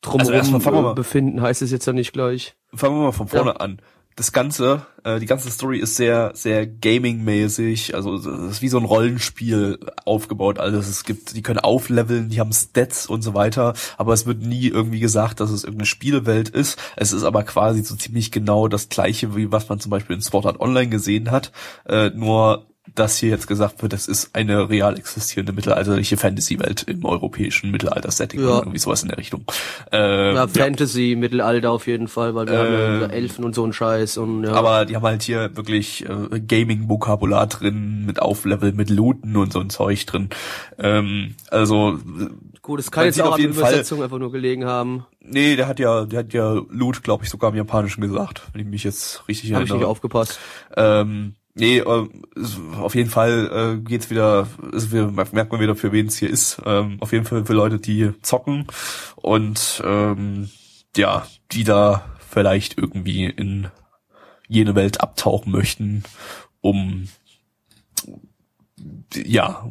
drumherum Also mal- äh, befinden, heißt es jetzt ja nicht gleich. Fangen wir mal von vorne an. Das Ganze, äh, die ganze Story ist sehr, sehr Gaming-mäßig. Also es ist wie so ein Rollenspiel aufgebaut. Also es gibt, die können aufleveln, die haben Stats und so weiter. Aber es wird nie irgendwie gesagt, dass es irgendeine Spielewelt ist. Es ist aber quasi so ziemlich genau das gleiche, wie was man zum Beispiel in Sword Art Online gesehen hat. Äh, nur dass hier jetzt gesagt wird, das ist eine real existierende mittelalterliche Fantasy-Welt im europäischen Mittelalter-Setting Ja. oder irgendwie sowas in der Richtung. Äh, Ja, Fantasy, Mittelalter auf jeden Fall, weil wir haben ja Äh, so Elfen und so ein Scheiß und ja. Aber die haben halt hier wirklich äh, Gaming-Vokabular drin, mit Auflevel, mit Looten und so ein Zeug drin. Ähm, also, gut, es kann jetzt auch auf jeden Fall- Übersetzung einfach nur gelegen haben. nee, der hat ja, der hat ja Loot, glaube ich, sogar im Japanischen gesagt, wenn ich mich jetzt richtig Habe ich nicht erinnere. aufgepasst. Ähm, nee, äh, auf jeden Fall äh, geht's wieder, wir- merkt man wieder, für wen es hier ist. Ähm, auf jeden Fall für Leute, die zocken und ähm, ja, die da vielleicht irgendwie in jene Welt abtauchen möchten, um ja,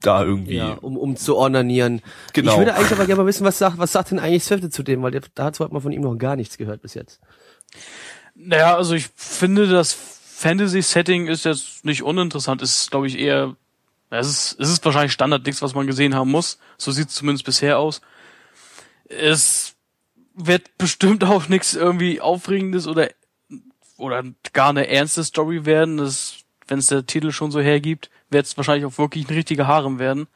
da irgendwie. Ja, um, um zu ornanieren. Genau. Ich würde eigentlich aber gerne mal wissen, was sagt, was sagt denn eigentlich Swifte zu dem, weil der, dazu hat man von ihm noch gar nichts gehört bis jetzt. Naja, also ich finde, das Fantasy-Setting ist jetzt nicht uninteressant. Ist, glaube ich, eher, es ist, es ist wahrscheinlich Standard nichts, was man gesehen haben muss. So sieht es zumindest bisher aus. Es wird bestimmt auch nichts irgendwie Aufregendes oder, oder gar eine ernste Story werden. Wenn es der Titel schon so hergibt, wird es wahrscheinlich auch wirklich ein richtiger Harem werden.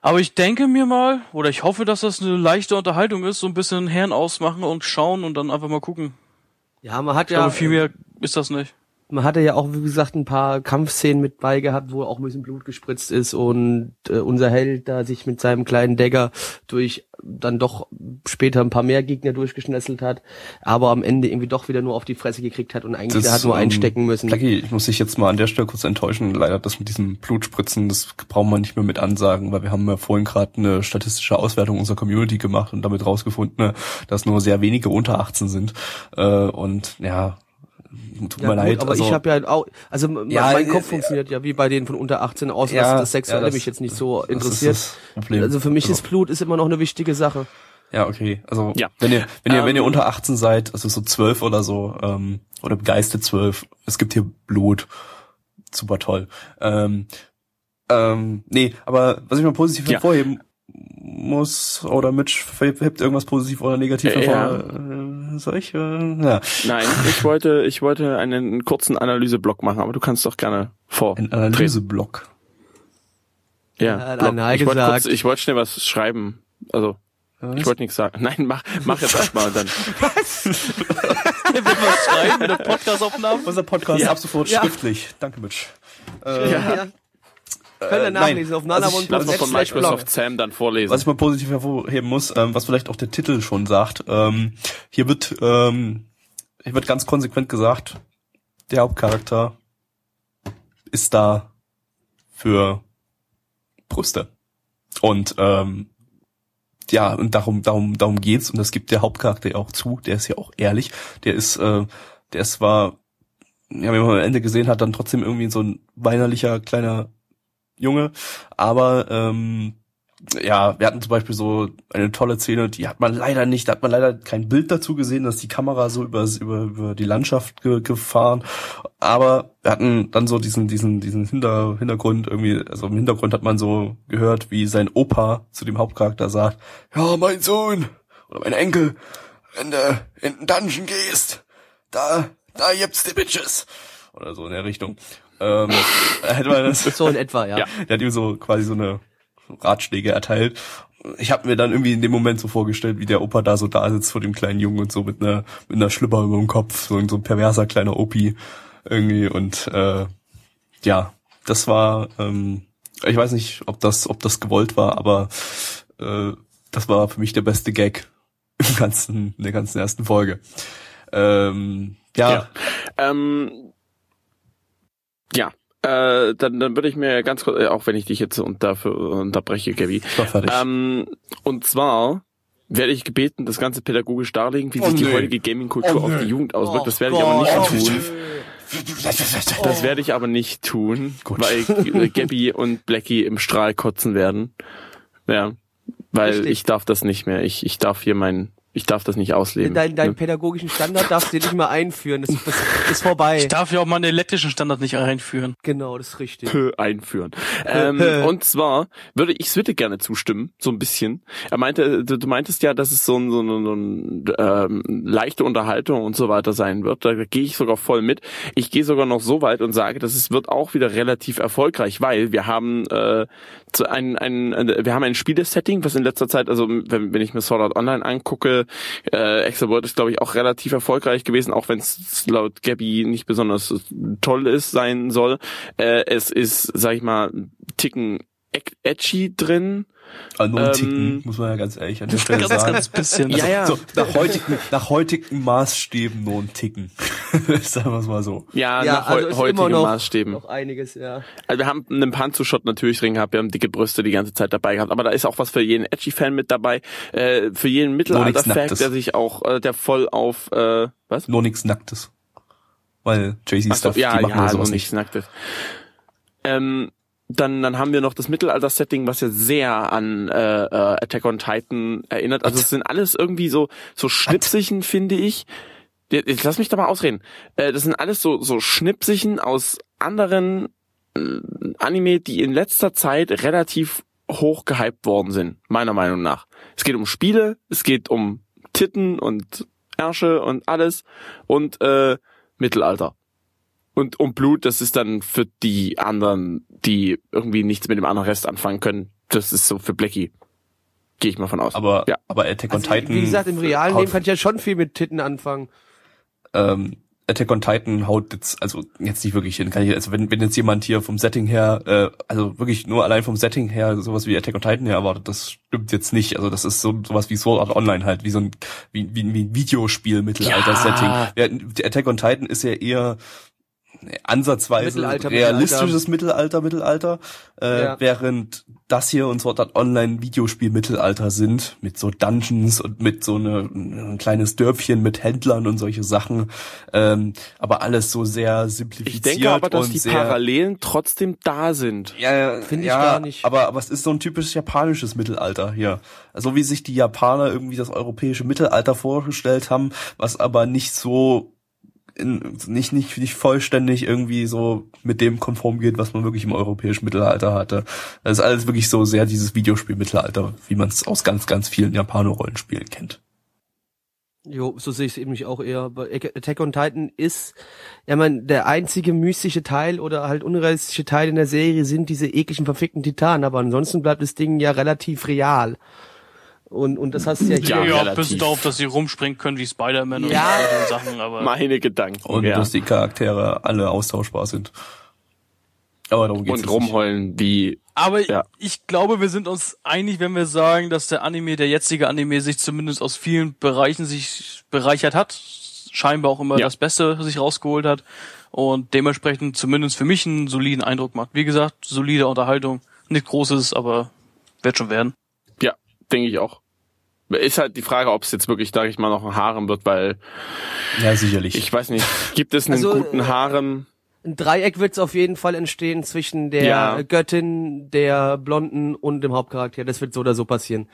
Aber ich denke mir mal, oder ich hoffe, dass das eine leichte Unterhaltung ist, so ein bisschen Herren ausmachen und schauen und dann einfach mal gucken, Ja, man hat Ich ja, glaube, viel mehr ist das nicht. Man hatte ja auch, wie gesagt, ein paar Kampfszenen mit bei gehabt, wo auch ein bisschen Blut gespritzt ist und äh, unser Held da sich mit seinem kleinen Dagger durch dann doch später ein paar mehr Gegner durchgeschnesselt hat, aber am Ende irgendwie doch wieder nur auf die Fresse gekriegt hat und eigentlich der hat nur ähm, einstecken müssen. Blackie, ich muss dich jetzt mal an der Stelle kurz enttäuschen. Leider das mit diesem Blutspritzen, das brauchen wir nicht mehr mit ansagen, weil wir haben ja vorhin gerade eine statistische Auswertung unserer Community gemacht und damit rausgefunden, ne, dass nur sehr wenige unter 18 sind. Äh, und ja, tut Ja, mir gut, leid. aber also, ich habe ja auch, also Ja, mein äh, Kopf äh, funktioniert ja wie bei denen von unter 18 aus, Ja, dass das Sexuelle ja, das- mich jetzt nicht so interessiert. Also für mich Also- ist Blut ist immer noch eine wichtige Sache. Ja, okay. Also Ja. wenn ihr, wenn ihr, wenn ihr Ähm, unter 18 seid, also so 12 oder so, ähm, oder Geiste 12, es gibt hier Blut. Super toll. Ähm, ähm, nee, aber was ich mal positiv Ja. hervorheben muss, oder Mitch hebt irgendwas positiv oder negativ Äh, hervor. Äh, soll ich? Äh, ja. Nein, ich wollte, ich wollte einen kurzen Analyseblock machen, aber du kannst doch gerne vor. Ein Analyseblock. Ja, Ja. Anna ich wollte kurz, ich wollte schnell was schreiben. Also, ich wollte nichts sagen. *laughs* Nein, mach, mach jetzt erstmal und dann. *laughs* Will was schreiben mit der Podcastaufnahme? Unser Podcast Ja. ab sofort Ja. schriftlich. Danke, Mitch. Äh, Ja. Könnt ihr nachlesen auf also mal von nanamon.net Microsoft Sam dann vorlesen. Was ich mal positiv hervorheben muss, ähm, was vielleicht auch der Titel schon sagt, ähm, hier wird, ähm, hier wird ganz konsequent gesagt, der Hauptcharakter ist da für Brüste. Und ähm, ja, und darum, darum, darum geht's. Und das gibt der Hauptcharakter ja auch zu. Der ist ja auch ehrlich. Der ist, äh, der ist zwar, ja, wenn man am Ende gesehen hat, dann trotzdem irgendwie so ein weinerlicher kleiner Junge, aber ähm, ja, wir hatten zum Beispiel so eine tolle Szene, die hat man leider nicht, da hat man leider kein Bild dazu gesehen, dass die Kamera so über, über, über die Landschaft ge, gefahren, aber wir hatten dann so diesen, diesen, diesen Hinter, Hintergrund irgendwie, also im Hintergrund hat man so gehört, wie sein Opa zu dem Hauptcharakter sagt, ja, mein Sohn oder mein Enkel, wenn du in den Dungeon gehst, da, da gibt's die Bitches. Oder so in der Richtung. Ähm, *laughs* hätte man das, So in etwa, ja. Ja. der hat ihm so quasi so eine Ratschläge erteilt. Ich habe mir dann irgendwie in dem Moment so vorgestellt, wie der Opa da so da sitzt vor dem kleinen Jungen und so mit einer mit einer Schlüpper über dem Kopf, so ein so ein perverser kleiner Opi irgendwie und äh, ja, das war ähm, ich weiß nicht, ob das ob das gewollt war, aber äh, das war für mich der beste Gag im ganzen in der ganzen ersten Folge. Ähm, ja, Ja. Ähm, ja, äh, dann, dann würde ich mir ganz kurz, äh, auch wenn ich dich jetzt und dafür unterbreche, Gabby. Ähm, und zwar werde ich gebeten, das Ganze pädagogisch darlegen, wie Oh, sich die nee. heutige Gaming-Kultur Oh, auf die Jugend auswirkt. Oh das werde ich aber Gott. nicht tun. Das werde ich aber nicht tun, Gut. weil G- Gabby und Blackie im Strahl kotzen werden. Ja, weil Richtig. ich darf das nicht mehr. Ich, ich darf hier mein, ich darf das nicht ausleben. Dein, dein Ne? pädagogischen Standard darfst du nicht mehr einführen. Das, das ist vorbei. Ich darf ja auch mal einen elektrischen Standard nicht einführen. Genau, das ist richtig. einführen. Ähm, und zwar würde ich Switte gerne zustimmen, so ein bisschen. Er meinte, du, du meintest ja, dass es so ein, so ein, so ein ähm, leichte Unterhaltung und so weiter sein wird. Da gehe ich sogar voll mit. Ich gehe sogar noch so weit und sage, dass es wird auch wieder relativ erfolgreich, weil wir haben äh, zu ein, ein, ein wir haben ein Spielesetting, was in letzter Zeit, also wenn, wenn ich mir Sword Art Online angucke, äh, Extra World ist glaube ich auch relativ erfolgreich gewesen, auch wenn es laut Gabby nicht besonders toll ist sein soll. Äh, es ist, sag ich mal, Ticken edgy drin. Also nur ein ähm, Ticken, muss man ja ganz ehrlich an der Stelle Ganz, sagen. ganz bisschen. Ja, ja. So, nach heutigen, nach heutigen Maßstäben nur ein Ticken. *laughs* Sagen wir es mal so. Ja, Ja, nach also heutigen noch, Maßstäben. noch einiges, ja. Also wir haben einen Panzu-Shot natürlich drin gehabt, wir haben dicke Brüste die ganze Zeit dabei gehabt, aber da ist auch was für jeden Edgy-Fan mit dabei, äh, für jeden Mittelalter-Fact, Nacktes. der sich auch, äh, der voll auf, äh, was? Nur nichts Nacktes. Weil Jay-Z Ach so, Stuff, ja, die machen ja, sowas noch nicht. nichts Nacktes. Ähm, dann, dann haben wir noch das Mittelalter-Setting, was ja sehr an äh, äh, Attack on Titan erinnert. Also es sind alles irgendwie so so Schnipsichen, finde ich. Jetzt lass mich da mal ausreden. Äh, das sind alles so so Schnipsichen aus anderen äh, Anime, die in letzter Zeit relativ hoch gehypt worden sind, meiner Meinung nach. Es geht um Spiele, es geht um Titten und Ärsche und alles und äh, Mittelalter. Und um Blut, das ist dann für die anderen, die irgendwie nichts mit dem anderen Rest anfangen können. Das ist so für Blackie. Gehe ich mal von aus. Aber, ja. aber Attack on Also, Titan. wie gesagt, im realen Leben kann ich ja schon viel mit Titten anfangen. ähm, Attack on Titan haut jetzt, also jetzt nicht wirklich hin, kann ich, also wenn, wenn jetzt jemand hier vom Setting her, äh, also wirklich nur allein vom Setting her sowas wie Attack on Titan her erwartet, das stimmt jetzt nicht. Also das ist so sowas wie Sword Art Online halt, wie so ein, wie, wie, wie ein Videospiel Mittelalter-Setting. Ja. Attack on Titan ist ja eher ansatzweise Mittelalter, realistisches Mittelalter, Mittelalter, äh, Ja. während das hier und Sword Art Online Videospiel Mittelalter sind, mit so Dungeons und mit so eine, ein kleines Dörfchen mit Händlern und solche Sachen, ähm, aber alles so sehr simplifiziert Ich denke aber, dass und die sehr, Parallelen trotzdem da sind. ja, Finde ich ja, gar nicht. Aber, aber es ist so ein typisch japanisches Mittelalter hier. So wie sich die Japaner irgendwie das europäische Mittelalter vorgestellt haben, was aber nicht so in, nicht, nicht, nicht vollständig irgendwie so mit dem konform geht, was man wirklich im europäischen Mittelalter hatte. Das ist alles wirklich so sehr dieses Videospiel-Mittelalter, wie man es aus ganz, ganz vielen Japaner-Rollenspielen kennt. Jo, so sehe ich es eben nicht auch eher. Attack on Titan ist, ja man, der einzige mystische Teil oder halt unrealistische Teil in der Serie sind diese ekligen verfickten Titanen, aber ansonsten bleibt das Ding ja relativ real. Und, und das hast du ja hier. Ja, Ja, relativ. bis darauf, dass sie rumspringen können wie Spider-Man und Ja. solche Sachen, aber Meine Gedanken. Und ja. dass die Charaktere alle austauschbar sind. Aber darum geht's und jetzt nicht. rumheulen wie Aber Ja. ich glaube, wir sind uns einig, wenn wir sagen, dass der Anime, der jetzige Anime, sich zumindest aus vielen Bereichen sich bereichert hat. Scheinbar auch immer Ja. das Beste sich rausgeholt hat. Und dementsprechend zumindest für mich einen soliden Eindruck macht. Wie gesagt, solide Unterhaltung. Nicht großes, aber wird schon werden. Ja, denke ich auch. Ist halt die Frage, ob es jetzt wirklich, sage ich mal, noch ein Harem wird, weil Ja, sicherlich. ich weiß nicht, gibt es einen Also, guten äh, Harem? Ein Dreieck wird es auf jeden Fall entstehen zwischen der Ja. Göttin, der Blonden und dem Hauptcharakter. Das wird so oder so passieren.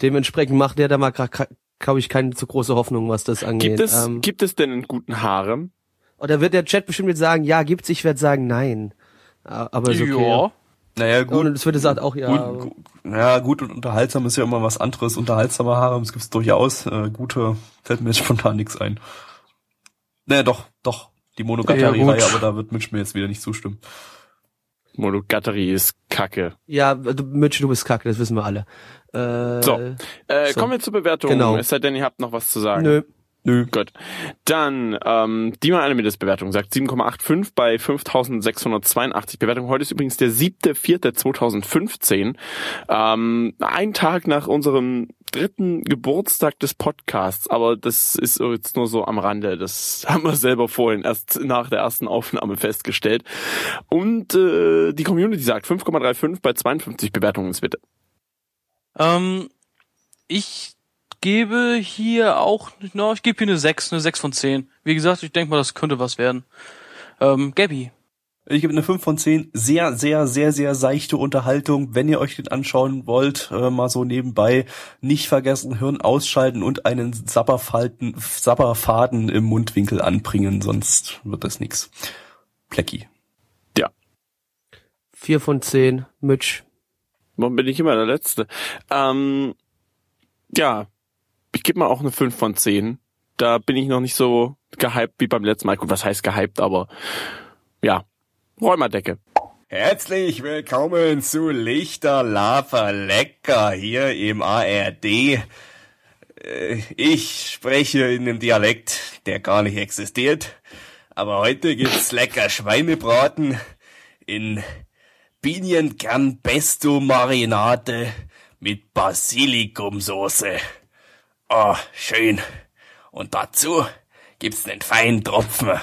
Dementsprechend macht der da mal, glaube ich, keine zu große Hoffnung, was das angeht. Gibt es, ähm, gibt es denn einen guten Harem? oder wird der Chat bestimmt jetzt sagen, ja, gibt's, ich werde sagen, nein. Aber ist okay. Ja. Naja, Gut. Und es wird gesagt auch, ja. Gut, gut, ja, gut und unterhaltsam ist ja immer was anderes. Unterhaltsamer Harems gibt's durchaus. Äh, gute fällt mir jetzt spontan nichts ein. Naja, doch, doch. Die Ja, Monogatari-Reihe, gut. aber da wird Mitch mir jetzt wieder nicht zustimmen. Monogatari ist kacke. Ja, du, Mitch, du bist kacke, das wissen wir alle. Äh, So. Äh, So. Kommen wir zur Bewertung. Genau. Es sei denn, ihr habt noch was zu sagen. Nö. Nö. Gut. Dann, ähm, die mal eine Bewertung sagt 7,85 bei 5682 Bewertungen. Heute ist übrigens der 7.4.2015. Ähm, ein Tag nach unserem dritten Geburtstag des Podcasts, aber das ist jetzt nur so am Rande. Das haben wir selber vorhin erst nach der ersten Aufnahme festgestellt. Und äh, die Community sagt 5,35 bei 52 Bewertungen. Bitte. Ähm, ich gebe hier auch, no, ich gebe hier eine 6, eine 6 von 10. Wie gesagt, ich denke mal, das könnte was werden. Ähm, Gabby. Ich gebe eine 5 von 10. Sehr, sehr, sehr, sehr seichte Unterhaltung. Wenn ihr euch den anschauen wollt, äh, mal so nebenbei, nicht vergessen, Hirn ausschalten und einen Sapperfalten, Sapperfaden im Mundwinkel anbringen, sonst wird das nix. Plecki. Vier von zehn, Mitch. Warum bin ich immer der Letzte? Ähm, ja, ich gebe mal auch eine 5 von 10. Da bin ich noch nicht so gehypt wie beim letzten Mal. Gut, was heißt gehypt, aber ja, Räumerdecke. Herzlich willkommen zu Lichter Lava Lecker hier im ARD. Äh, Ich spreche in einem Dialekt, der gar nicht existiert. Aber heute gibt's *laughs* lecker Schweinebraten in Pinienkern Pesto Marinade mit Basilikumsoße. Oh, schön. Und dazu gibt's einen feinen Tropfen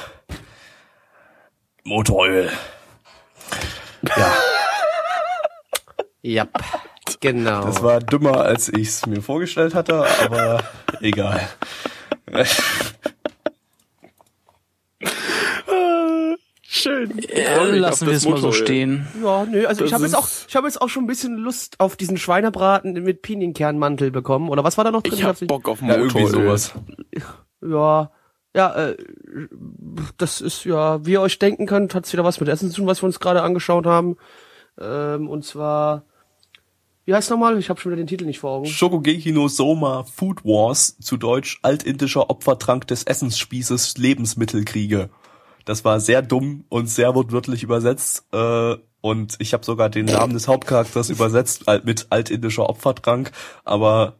Motoröl. Ja, genau. Das war dümmer, als ich es mir vorgestellt hatte, aber *laughs* egal. *laughs* Schön. Äh, lassen wir es mal so stehen. ja, nö, also Das ich habe jetzt auch, ich habe jetzt auch schon ein bisschen Lust auf diesen Schweinebraten mit Pinienkernmantel bekommen. Oder was war da noch drin? Ich hab Bock auf Ja, irgendwie Motoröl. sowas. Ja, ja, äh, das ist ja, wie ihr euch denken könnt, hat's wieder was mit Essen zu tun, was wir uns gerade angeschaut haben. Ähm, und zwar, wie heißt nochmal? Ich habe schon wieder den Titel nicht vor Augen. Shokugeki no Soma Food Wars, zu Deutsch altindischer Opfertrank des Essensspießes Lebensmittelkriege. Das war sehr dumm und sehr wortwörtlich übersetzt. Äh, und ich habe sogar den Namen des Hauptcharakters übersetzt mit altindischer Opfertrank. Aber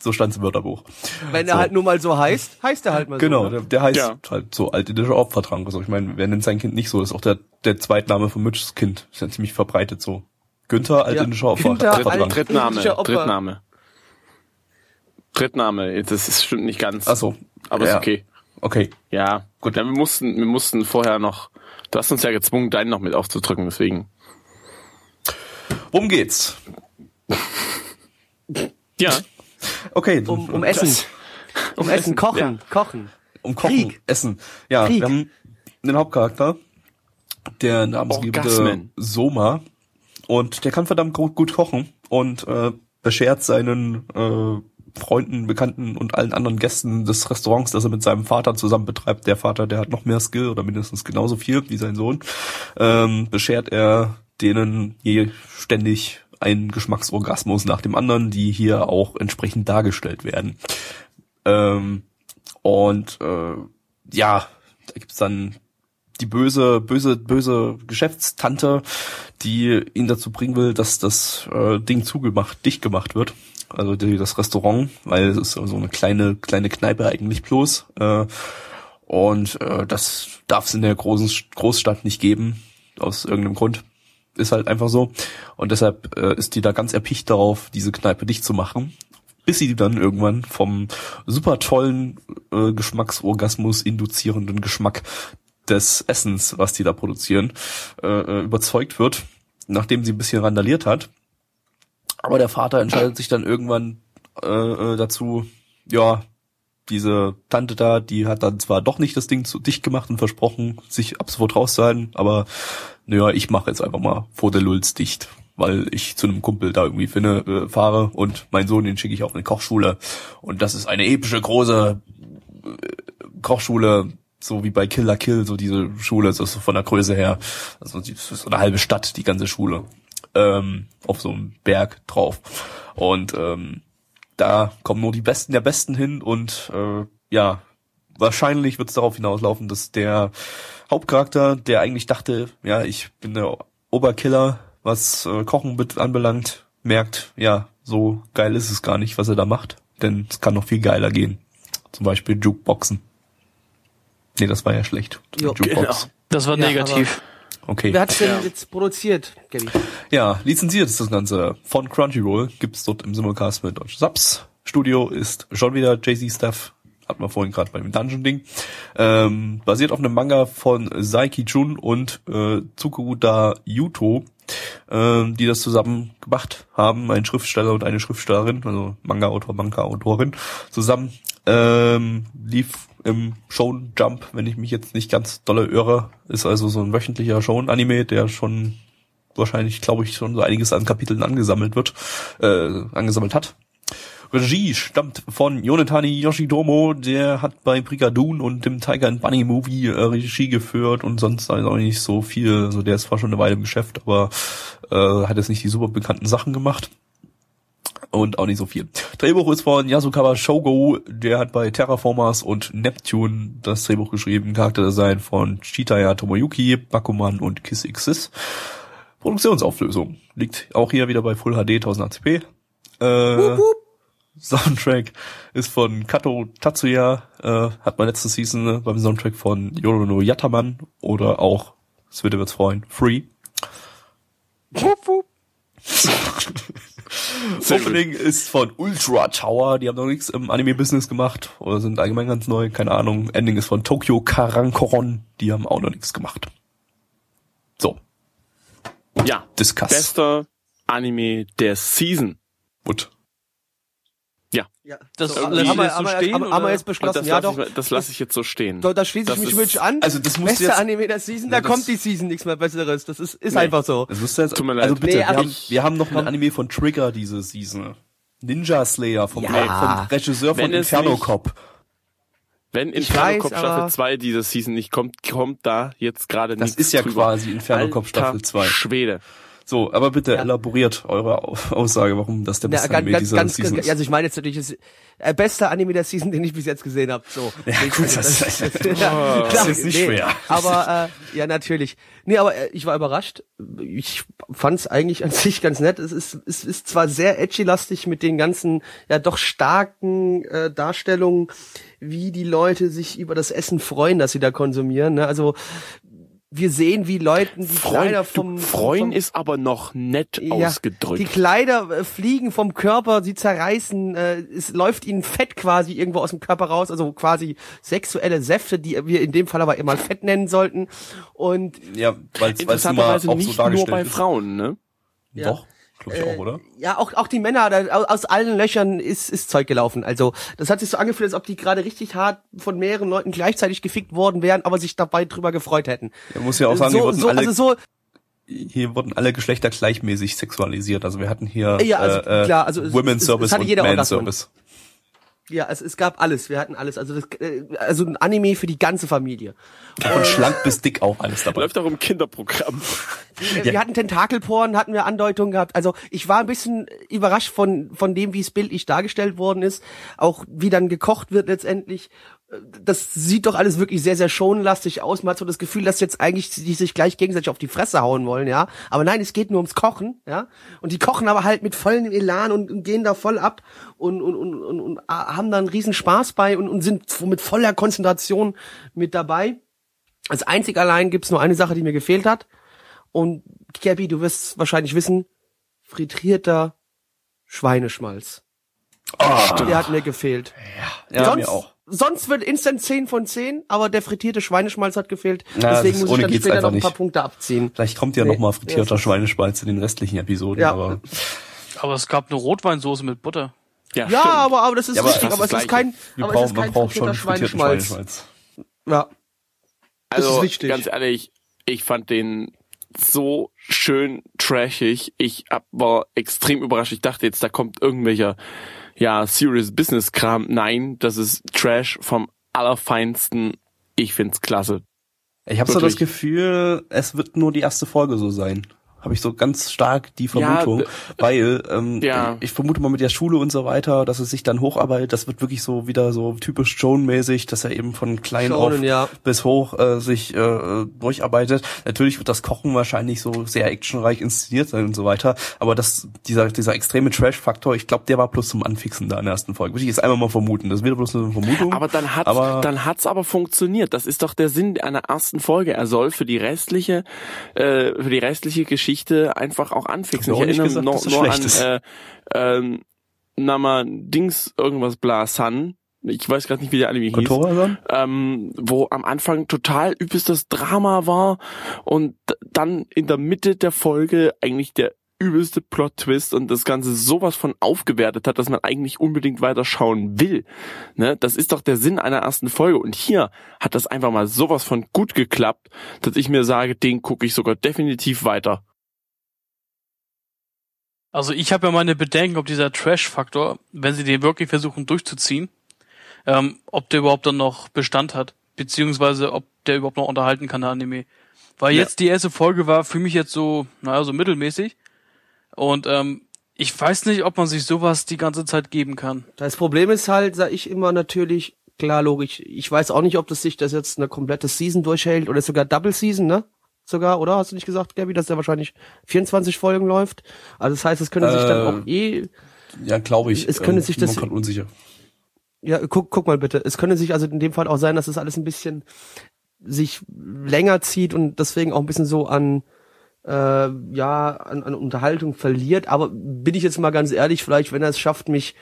So stand's im Wörterbuch. Wenn er So. halt nur mal so heißt, heißt er halt mal Genau, so. der, Ne? der heißt Ja. halt so altindischer Opfertrank. Also ich meine, wer nennt sein Kind nicht so? Das ist auch der, der Zweitname von Mitchs Kind. Ist ja ziemlich verbreitet so. Günther, altindischer Opfer, Günther, Opfertrank. Drittname. Drittname. Drittname, das ist, stimmt nicht ganz. Ach so. Aber ja. ist okay. Okay. Ja, gut. Ja, wir mussten, wir mussten vorher noch, du hast uns ja gezwungen, deinen noch mit aufzudrücken, deswegen. Worum geht's? Ja. Okay. Um, um Essen. Um Essen, kochen, ja. kochen. Um Kochen, Krieg. Essen. Ja, Krieg. wir haben einen Hauptcharakter, der namensgebende Orgasmen. Soma. Und der kann verdammt gut, gut kochen und äh, beschert seinen äh, Freunden, Bekannten und allen anderen Gästen des Restaurants, das er mit seinem Vater zusammen betreibt. Der Vater, der hat noch mehr Skill oder mindestens genauso viel wie sein Sohn. Ähm, beschert er denen je ständig einen Geschmacksorgasmus nach dem anderen, die hier auch entsprechend dargestellt werden. Ähm, und äh, ja, da gibt's dann die böse, böse, böse Geschäftstante, die ihn dazu bringen will, dass das äh, Ding zugemacht, dicht gemacht wird. Also die, das Restaurant, weil es ist so eine kleine, kleine Kneipe eigentlich bloß. Äh, und äh, das darf es in der großen Großstadt nicht geben, aus irgendeinem Grund. Ist halt einfach so. Und deshalb äh, ist die da ganz erpicht darauf, diese Kneipe dicht zu machen bis sie dann irgendwann vom super tollen äh, Geschmacksorgasmus induzierenden Geschmack des Essens, was die da produzieren, äh, äh, überzeugt wird, nachdem sie ein bisschen randaliert hat. Aber der Vater entscheidet sich dann irgendwann äh, äh, dazu, ja, diese Tante da, die hat dann zwar doch nicht das Ding zu dicht gemacht und versprochen, sich ab sofort rauszuhalten, aber naja, ich mache jetzt einfach mal vor der Lulz dicht, weil ich zu einem Kumpel da irgendwie finde, äh, fahre und meinen Sohn, den schicke ich auf eine Kochschule. Und das ist eine epische, große äh, Kochschule, so wie bei Killer Kill, so diese Schule, so von der Größe her, also so eine halbe Stadt, die ganze Schule, ähm, auf so einem Berg drauf. Und ähm, da kommen nur die Besten der Besten hin und äh, ja, wahrscheinlich wird es darauf hinauslaufen, dass der Hauptcharakter, der eigentlich dachte, ja, ich bin der Oberkiller, was äh, Kochen anbelangt, merkt, ja, so geil ist es gar nicht, was er da macht, denn es kann noch viel geiler gehen. Zum Beispiel Jukeboxen. Nee, das war ja schlecht. Jo, Jukebox. Das war Ja, negativ. Okay. Wer hat's denn Ja. jetzt produziert, Gabby? Ja, lizenziert ist das Ganze von Crunchyroll. Gibt's dort im Simulcast mit deutschen Subs. Studio ist schon wieder Jay-Z Stuff. Hatten wir vorhin gerade beim Dungeon-Ding. Ähm, basiert auf einem Manga von Saiki Chun und äh, Tsukuda Yuto, ähm, die das zusammen gemacht haben. Ein Schriftsteller und eine Schriftstellerin, also Manga-Autor, Manga-Autorin, zusammen. Ähm, lief im Shonen Jump, wenn ich mich jetzt nicht ganz dolle irre. Ist also so ein wöchentlicher Shonen-Anime, der schon wahrscheinlich, glaube ich, schon so einiges an Kapiteln angesammelt wird, äh, angesammelt hat. Regie stammt von Yonetani Yoshidomo, der hat bei Brigadoon und dem Tiger and Bunny Movie äh, Regie geführt und sonst also auch nicht so viel. Also der ist zwar schon eine Weile im Geschäft, aber äh, hat jetzt nicht die super bekannten Sachen gemacht. Und auch nicht so viel. Drehbuch ist von Yasukawa Shogo, der hat bei Terraformers und Neptune das Drehbuch geschrieben. Charakterdesign von Chitaya Tomoyuki, Bakuman und Kiss Xis. Produktionsauflösung liegt auch hier wieder bei Full HD 1080p. Äh, Soundtrack ist von Kato Tatsuya, äh, hat man letzte Season äh, beim Soundtrack von Yorono Yataman oder auch, das wird ihr jetzt freuen, Free. *laughs* Sehr gut. Opening ist von Ultra Tower, die haben noch nichts im Anime-Business gemacht oder sind allgemein ganz neu, keine Ahnung. Ending ist von Tokyo Karankoron, die haben auch noch nichts gemacht. So, Ja. discuss. Bester Anime der Season. Gut. Ja, Das so, lässt haben, wir, jetzt so stehen, haben, haben wir jetzt Und beschlossen, das ja lasse doch. ich, das lasse ich jetzt so stehen. So, da schließe Das ich mich ist- mit an. Also das musst du Beste jetzt, Anime der Season, Ja, da das- kommt die Season nichts mehr Besseres. Das ist, ist Nee. einfach so. das musst du jetzt, Tut mir leid. also bitte, Nee, wir, haben, wir haben noch ein Anime von Trigger diese Season. Ninja Slayer vom, Ja. vom Regisseur von Wenn Inferno nicht- Cop. Wenn Inferno weiß, Cop Staffel 2 diese Season nicht kommt, kommt da jetzt gerade Das nichts ist ja drüber. quasi Inferno Cop Staffel 2. Schwede. So, aber bitte Ja. elaboriert eure Au- Aussage, warum das der Ja, beste ganz, Anime ganz, dieser ganz, Season ganz, ist. also ich meine jetzt natürlich das äh, beste Anime der Season, den ich bis jetzt gesehen habe. So. Ja, gut, das- das- ja, *laughs* das ist nicht schwer. Aber äh, ja, natürlich. Nee, aber äh, ich war überrascht. Ich fand es eigentlich an *laughs* sich ganz nett. Es ist, es ist zwar sehr edgy-lastig mit den ganzen, ja doch starken äh, Darstellungen, wie die Leute sich über das Essen freuen, das sie da konsumieren. Ne? Also wir sehen, wie Leuten die Kleider vom, freuen vom ist aber noch nett ja, ausgedrückt. Die Kleider äh, fliegen vom Körper, sie zerreißen, äh, es läuft ihnen Fett quasi irgendwo aus dem Körper raus, also quasi sexuelle Säfte, die wir in dem Fall aber immer Fett nennen sollten. Und Ja, weil es immer Interessanterweise auch so nicht nur dargestellt bei ist. Frauen, ne? Ja. Doch, glaube ich auch, oder? ja, auch auch die Männer, da, au- aus allen Löchern ist ist Zeug gelaufen. Also das hat sich so angefühlt, als ob die gerade richtig hart von mehreren Leuten gleichzeitig gefickt worden wären, aber sich dabei drüber gefreut hätten. Man muss ja auch sagen, hier so, wurden so, alle also so, hier wurden alle Geschlechter gleichmäßig sexualisiert. Also wir hatten hier Ja, also äh, äh, klar, also es- Women's es- es Service hatte und jeder Men's. Service. Ja, es, es gab alles, wir hatten alles. Also das, äh, also ein Anime für die ganze Familie. Von schlank bis dick auch alles dabei. Läuft auch im Kinderprogramm. Äh, Wir hatten Tentakelporen, hatten wir Andeutungen gehabt. Also ich war ein bisschen überrascht von, von dem, wie es bildlich dargestellt worden ist. Auch wie dann gekocht wird letztendlich. Das sieht doch alles wirklich sehr, sehr schonlastig aus. Man hat so das Gefühl, dass jetzt eigentlich die sich gleich gegenseitig auf die Fresse hauen wollen, ja. Aber nein, es geht nur ums Kochen, ja. Und die kochen aber halt mit vollem Elan und, und gehen da voll ab und, und, und, und, und haben da einen riesen Spaß bei und, und sind mit voller Konzentration mit dabei. Als einzig allein gibt's nur eine Sache, die mir gefehlt hat. Und Gabby, du wirst wahrscheinlich wissen, frittierter Schweineschmalz. Der hat mir gefehlt. Ja, sonst, mir auch. sonst wird Instant 10 von 10, aber der frittierte Schweineschmalz hat gefehlt. Na, Deswegen das- muss ich dann später einfach noch ein paar nicht. Punkte abziehen. Vielleicht kommt ja Nee, noch mal frittierter ja, Schweineschmalz in den restlichen Episoden, Ja. aber Aber es gab eine Rotweinsoße mit Butter. Ja, Ja, aber, aber das ist Ja, aber richtig, fast aber es das ist kein, wir aber brauchen, es ist man kein braucht schon Schweineschmalz. Schweineschmalz. Ja. Das also ist wichtig. ganz ehrlich, ich fand den so schön trashig. Ich war extrem überrascht. Ich dachte jetzt, da kommt irgendwelcher ja Serious Business Kram. Nein, das ist Trash vom allerfeinsten. Ich find's klasse. Ich habe so das. Gefühl, es wird nur die erste Folge so sein. Habe ich so ganz stark die Vermutung, d- weil ähm, Ja. ich vermute mal mit der Schule und so weiter, dass es sich dann hocharbeitet. Das wird wirklich so wieder so typisch Joan-mäßig, dass er eben von klein Shonen, auf ja. bis hoch äh, sich äh, durcharbeitet. Natürlich wird das Kochen wahrscheinlich so sehr actionreich inszeniert sein und so weiter, aber das dieser dieser extreme Trash-Faktor, ich glaube, der war bloß zum Anfixen da in der ersten Folge. Würde ich jetzt einmal mal vermuten. Das wird bloß eine Vermutung. Aber dann hat's, Aber- dann hat's aber funktioniert. Das ist doch der Sinn einer ersten Folge. Er soll für die restliche, äh, für die restliche Geschichte einfach auch anfixen. Ich erinnere dass es nur an äh, ähm, Nama Dings irgendwas bla Sun. Ich weiß gerade nicht, wie der Anime hieß. Ähm, wo am Anfang total übelstes Drama war und dann in der Mitte der Folge eigentlich der übelste Plot-Twist und das Ganze sowas von aufgewertet hat, dass man eigentlich unbedingt weiterschauen will. Ne? Das ist doch der Sinn einer ersten Folge. Und hier hat das einfach mal sowas von gut geklappt, dass ich mir sage, den gucke ich sogar definitiv weiter. Also ich habe ja meine Bedenken, ob dieser Trash-Faktor, wenn sie den wirklich versuchen durchzuziehen, ähm, ob der überhaupt dann noch Bestand hat, beziehungsweise ob der überhaupt noch unterhalten kann, der Anime. Weil Ja. jetzt die erste Folge war für mich jetzt so, naja, so mittelmäßig. Und ähm, ich weiß nicht, ob man sich sowas die ganze Zeit geben kann. Das Problem ist halt, sag ich immer natürlich, klar, logisch, ich weiß auch nicht, ob das sich das jetzt eine komplette Season durchhält oder sogar Double Season, ne? Sogar, oder? Hast du nicht gesagt, Gabi, dass der wahrscheinlich 24 Folgen läuft? Also das heißt, es können sich dann Äh, auch eh, Ja, glaube ich. Es könnte sich bin das- mir grad unsicher. ja, guck, guck mal bitte, es könnte sich also in dem Fall auch sein, dass das alles ein bisschen sich länger zieht und deswegen auch ein bisschen so an, äh, ja, an, an Unterhaltung verliert. Aber bin ich jetzt mal ganz ehrlich, vielleicht, wenn er es schafft, mich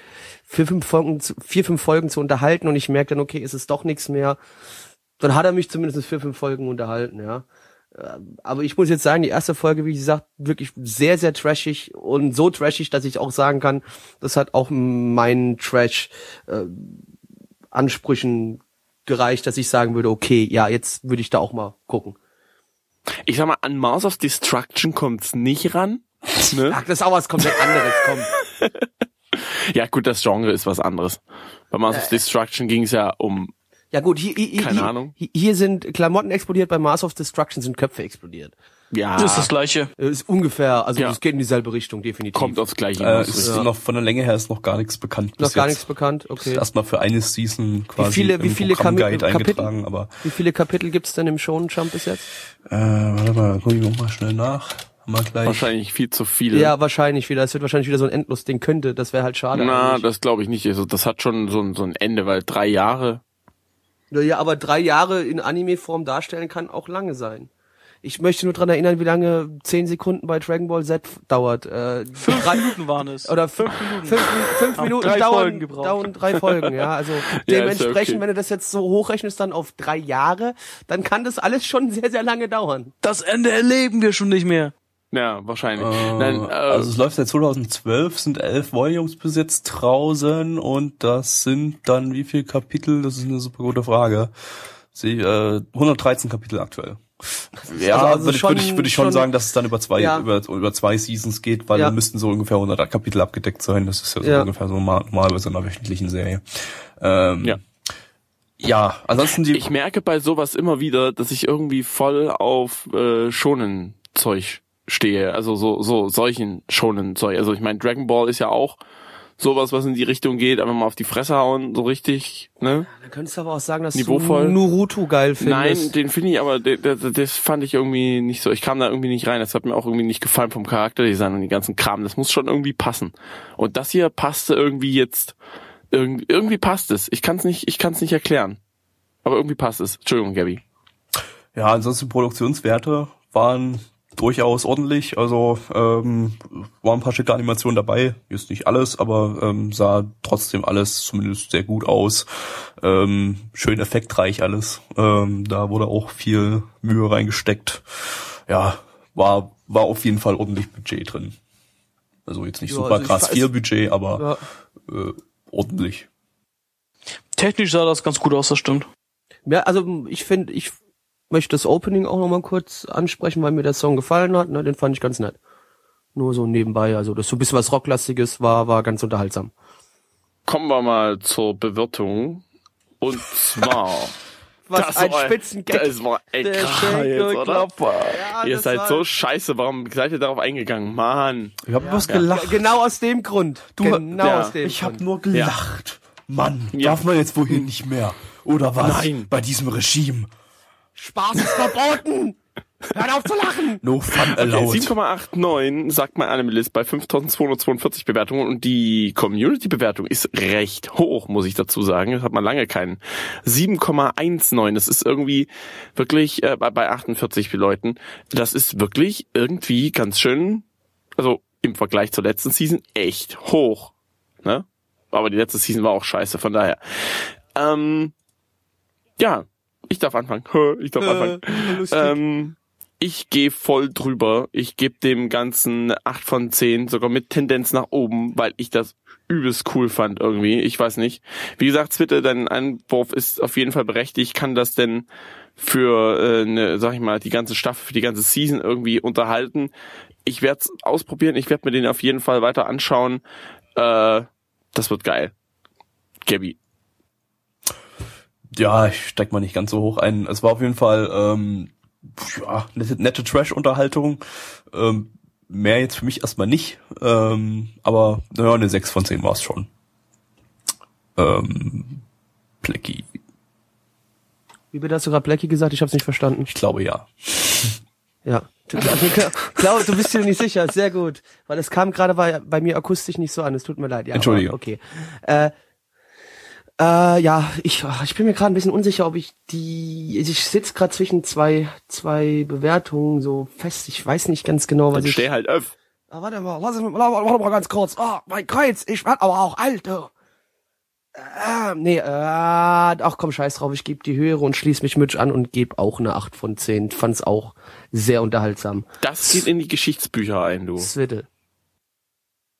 vier, fünf Folgen, zu, vier, fünf Folgen zu unterhalten und ich merke dann, okay, es ist doch nichts mehr, dann hat er mich zumindest vier, fünf Folgen unterhalten, ja. Äh, Aber ich muss jetzt sagen, die erste Folge, wie gesagt, wirklich sehr, sehr trashig und so trashig, dass ich auch sagen kann, das hat auch meinen Trash äh, gereicht, dass ich sagen würde, okay, ja, jetzt würde ich da auch mal gucken. Ich sag mal, an Mars of Destruction kommt's nicht ran. Ne? Ach, das ist auch was komplett anderes, komm. *laughs* Ja gut, das Genre ist was anderes. Bei Mars of Destruction ging's ja um Ja gut, hier, hier, Keine hier, Ahnung. hier- sind Klamotten explodiert, bei Mars of Destruction sind Köpfe explodiert. Ja, Das ist das gleiche. Äh, Ist ungefähr, also Ja. es geht in dieselbe Richtung, definitiv. kommt aufs Gleiche Äh, ist Ja. noch von der Länge her ist noch gar nichts bekannt. Noch bis gar jetzt. nichts bekannt, okay. Ist erstmal für eine Season quasi viele- wie viele Programmguide Kapitel- eingetragen, aber Wie viele Kapitel gibt's denn im Shonen Jump bis jetzt? äh, warte mal, guck ich noch mal schnell nach. Wir gleich. Wahrscheinlich viel zu viele. Ja, wahrscheinlich wieder. Es wird wahrscheinlich wieder so ein Endlos-Ding könnte. Das wäre halt schade. Na, eigentlich. das glaube ich nicht. Also das hat schon so ein, so ein Ende, weil drei Jahre. Ja, aber drei Jahre in Anime-Form darstellen kann auch lange sein. Ich möchte nur dran erinnern, wie lange zehn Sekunden bei Dragon Ball Z dauert. Äh, Fünf drei, Minuten waren es. oder fünf, fünf, fünf Haben Minuten drei dauern, Folgen gebraucht. dauern drei Folgen, ja. Also *laughs* ja dementsprechend, okay. wenn du das jetzt so hochrechnest dann auf drei Jahre, dann kann das alles schon sehr, sehr lange dauern. Das Ende erleben wir schon nicht mehr. Ja, wahrscheinlich. Äh, Nein, äh, also es läuft seit 2012, sind elf Volumes bis jetzt draußen und das sind dann wie viele Kapitel? Das ist eine super gute Frage. Sie, äh, 113 Kapitel aktuell. Ja, Also- also würde, ich- schon- würde ich, würde ich schon, schon- sagen, dass es dann über zwei, Ja. über, über zwei Seasons geht, weil Ja. dann müssten so ungefähr 100 Kapitel abgedeckt sein. Das ist ja so Ja. ungefähr so normal, normal bei so einer wöchentlichen Serie. Ähm, Ja. Ja, ansonsten die, ich merke bei sowas immer wieder, dass ich irgendwie voll auf äh, schonen Zeug stehe. Also so so solchen schonen Zeug. Also ich meine, Dragon Ball ist ja auch sowas, was in die Richtung geht, einfach mal auf die Fresse hauen, so richtig, ne? Dann könntest du aber auch sagen, dass Niveauvoll. du Naruto geil findest. Nein, den finde ich aber, das fand ich irgendwie nicht so. Ich kam da irgendwie nicht rein. Das hat mir auch irgendwie nicht gefallen vom Charakterdesign und die ganzen Kram. Das muss schon irgendwie passen. Und das hier passte irgendwie jetzt. Irgendwie, irgendwie passt es. Ich kann es nicht, ich kann es nicht erklären. Aber irgendwie passt es. Entschuldigung, Gabby. Ja, ansonsten Produktionswerte waren durchaus ordentlich. Also ähm, waren ein paar schicke Animationen dabei. Ist nicht alles, aber ähm, sah trotzdem alles zumindest sehr gut aus. Ähm, schön effektreich alles. Ähm, da wurde auch viel Mühe reingesteckt. Ja, war war auf jeden Fall ordentlich Budget drin. Also jetzt nicht Ja, super also krass weiß- viel Budget, aber Ja. äh, ordentlich. Technisch sah das ganz gut aus, das stimmt. Ja, also ich finde, ich möchte das Opening auch noch mal kurz ansprechen, weil mir der Song gefallen hat. Ne, den fand ich ganz nett. Nur so nebenbei, also das so ein bisschen was Rocklastiges war, war ganz unterhaltsam. Kommen wir mal zur Bewertung. Und zwar. *laughs* Was das ein war- Spitzengag. Das war echt krass jetzt, oder? Ja, Ihr seid war- so scheiße. Warum seid ihr darauf eingegangen? Mann. Ich habe was Ja, genau aus dem Grund. Du, genau ja, aus dem Ich habe Grund. nur gelacht. Mann, Ja. darf man jetzt wohin nicht mehr? Oder was? Nein. Bei diesem Regime. Spaß ist verboten. Hört auf zu lachen. No fun Okay, allowed. 7,89 sagt mein Animalist bei 5242 Bewertungen und die Community-Bewertung ist recht hoch, muss ich dazu sagen. Das hat man lange keinen. 7,19, das ist irgendwie wirklich äh, bei, bei 48 Leuten. Das ist wirklich irgendwie ganz schön, also im Vergleich zur letzten Season echt hoch. Ne? Aber die letzte Season war auch scheiße, von daher. Ähm, ja, ich darf anfangen. *laughs* Ich darf anfangen. Äh, lustig. Ähm, ich gehe voll drüber. Ich gebe dem Ganzen 8 von 10, sogar mit Tendenz nach oben, weil ich das übelst cool fand irgendwie. Ich weiß nicht. Wie gesagt, Zwitte, dein Einwurf ist auf jeden Fall berechtigt. Kann das denn für äh, eine, sag ich mal, die ganze Staffel, für die ganze Season irgendwie unterhalten? Ich werde es ausprobieren. Ich werde mir den auf jeden Fall weiter anschauen. Äh, das wird geil. Gabby. Ja, ich steig mal nicht ganz so hoch ein. Es war auf jeden Fall ähm, ja, nette, nette Trash-Unterhaltung. Ähm, mehr jetzt für mich erstmal nicht. Ähm, aber naja, eine 6 von 10 war es schon. Ähm, Plecky. Wie bitte hast du gerade Blackie gesagt? Ich hab's nicht verstanden. Ich glaube ja. Ja. Du, also, Klau, du bist dir nicht sicher. Sehr gut. Weil es kam gerade bei, bei mir akustisch nicht so an. Es tut mir leid. Ja, Entschuldige. Aber, okay. Äh, äh, ja, ich, ich bin mir gerade ein bisschen unsicher, ob ich die. Ich sitze gerade zwischen zwei, zwei Bewertungen so fest. Ich weiß nicht ganz genau, was Dann ich. steh halt auf. Ah, warte mal, lass mich, warte, warte mal ganz kurz. Ah, mein Kreuz, ich werd aber auch alt, du. Äh, nee, äh, ach komm, scheiß drauf, ich gebe die höhere und schließ mich Mitch an und gebe auch eine 8 von 10. Fand's auch sehr unterhaltsam. Das geht in die Geschichtsbücher ein, du. Zwitte.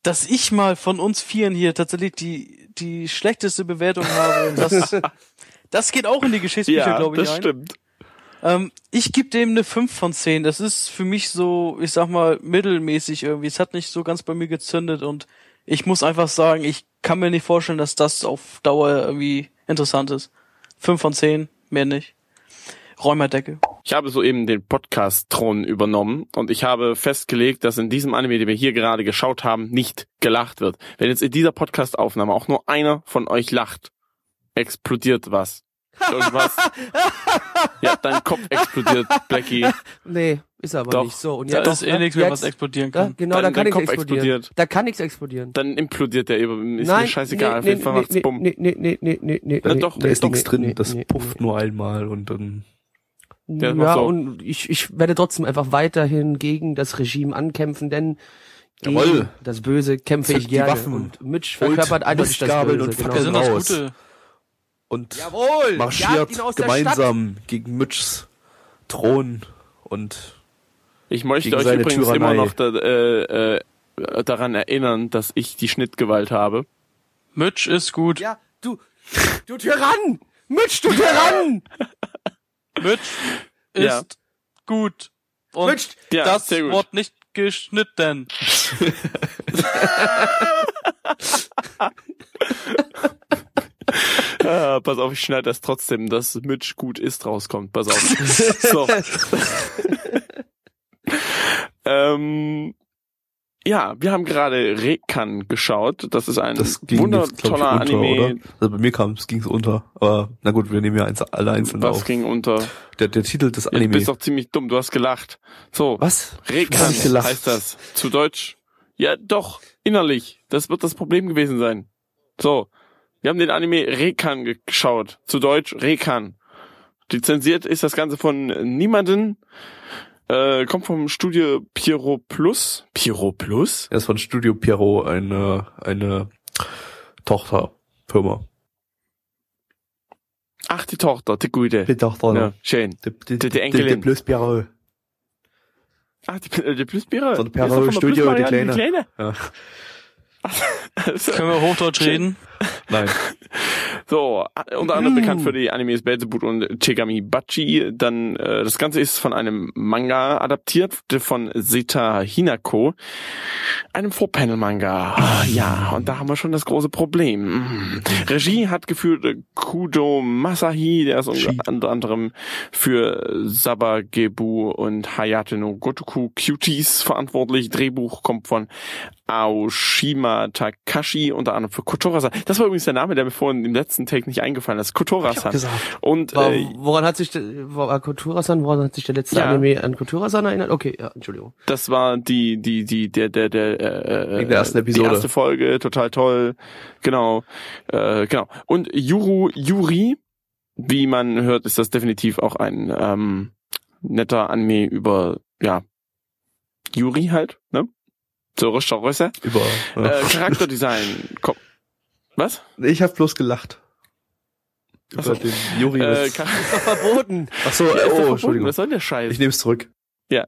Dass ich mal von uns Vieren hier tatsächlich die, die schlechteste Bewertung habe, das, *laughs* das geht auch in die Geschichtsbücher, Ja, glaube ich, das ein. stimmt. Ähm, ich gebe dem eine 5 von 10. Das ist für mich so, ich sag mal, mittelmäßig irgendwie. Es hat nicht so ganz bei mir gezündet und ich muss einfach sagen, ich kann mir nicht vorstellen, dass das auf Dauer irgendwie interessant ist. 5 von 10, mehr nicht. Räumerdecke. Ich habe soeben den Podcast-Thron übernommen und ich habe festgelegt, dass in diesem Anime, den wir hier gerade geschaut haben, nicht gelacht wird. Wenn jetzt in dieser Podcast-Aufnahme auch nur einer von euch lacht, explodiert was. Irgendwas. *laughs* ja, dein Kopf explodiert, Blackie. Nee, ist aber Doch. nicht so. Und Da jetzt, ist eh nichts mehr, was explodieren Ja, kann. genau, Dein- da kann nichts Kopf explodieren. explodiert. Da kann nichts explodieren. Dann implodiert der über. Ist mir scheißegal. Auf nee, jeden Fall nee, macht's nee, bumm. nee, nee, nee, nee, nee, nee, Na nee, doch, nee, Da ist nee, nichts drin, nee, das nee, pufft nur einmal und dann. Ja, Ja, so. und ich, ich werde trotzdem einfach weiterhin gegen das Regime ankämpfen, denn gegen Jawohl. das Böse kämpfe Zückt ich die gerne. Waffen. Und Mitch verkörpert eindeutig das Böse. und Genau. Wir sind das raus. Gute. Und Jawohl! marschiert der gemeinsam gegen Mitchs Thron und Ich möchte Gegen euch seine übrigens Tyrannei. immer noch da, äh, äh, daran erinnern, dass ich die Schnittgewalt habe. Mitch ist gut. Ja, du, du Tyrann! Mitch, du Tyrann! *laughs* Mitch ist Ja. gut. Und Mitch, Ja, das gut. Wort nicht geschnitten. *laughs* Ah, pass auf, ich schneide das trotzdem, dass Mitch gut ist rauskommt. Pass auf. *laughs* so. *laughs* ähm, ja, wir haben gerade Rekan geschaut. Das ist ein das wundertoller unter, Anime. oder? Also bei mir kam es ging's unter. Aber na gut, wir nehmen ja eins, alle einzeln Was auf. ging unter? Der, der Titel des Du Anime. bist doch ziemlich dumm, du hast gelacht. So, Was? Rekan gelacht. heißt das. Zu Deutsch. Ja, doch, innerlich. Das wird das Problem gewesen sein. So, wir haben den Anime Rekan geschaut. Zu Deutsch Rekan. Lizenziert ist das Ganze von niemanden. Äh, kommt vom Studio Pyro Plus. Pyro Plus? Er ist von Studio Pierrot eine, eine Tochterfirma. Ach, die Tochter, die gute. Die Tochter. Ja, schön. Die, die, Die- die Enkelin. Die Plus Pierrot. Ach, die, die Plus Pyro. So ein Die der Pyro-Studio, Plus die Marianne, Kleine. Ja. *laughs* Also, Können wir Hochdeutsch reden? *laughs* Nein. So, unter anderem bekannt für die Animes Belzebut und Chigami Bachi. Dann äh, das Ganze ist von einem Manga adaptiert von Seta Hinako, einem Four-Panel-Manga. Ah, ja, und da haben wir schon das große Problem. Mm. Regie hat geführt Kudo Masahi, der ist Shi. unter anderem für Sabagebu und Hayate no Gotoku Cuties verantwortlich. Drehbuch kommt von Aoshima Takashi, unter anderem für Kotora-san. Das war übrigens der Name, der mir vorhin im letzten Take nicht eingefallen ist. Kotora-san. Und äh, woran hat sich, der- war Kulturasan, woran hat sich der letzte Ja. Anime an Kulturasan erinnert? Okay, ja, Entschuldigung. das war die, die, die, der, der, der, äh, Wegen der ersten Episode. Die erste Folge, total toll. Genau, äh, genau. Und Yuru Yuri, wie man hört, ist das definitiv auch ein ähm, netter Anime über, ja, Yuri halt, ne? Rösser. Über. Äh, Charakterdesign. Komm. Was? ich habe bloß gelacht. Über Ach so. den Juri. Äh, Ist doch verboten. Ach so, Ja, oh, verboten. Entschuldigung. Was soll der Scheiß? Ich nehme es zurück. Ja.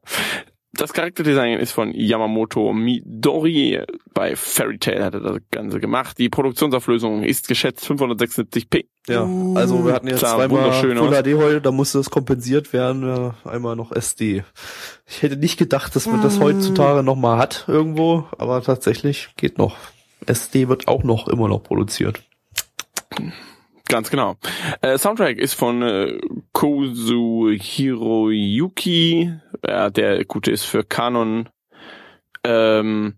Das Charakterdesign ist von Yamamoto Midori. Bei Fairy Tail hat er das Ganze gemacht. Die Produktionsauflösung ist geschätzt 576p. Ja, also wir hatten jetzt Sah zweimal Full. HD heute, da musste das kompensiert werden, ja, einmal noch SD. Ich hätte nicht gedacht, dass man das heutzutage noch mal hat irgendwo, aber tatsächlich geht noch. SD wird auch noch immer noch produziert. Ganz genau. Äh, Soundtrack ist von äh, Kozu Hiroyuki. Ja, der gute ist für Kanon ähm,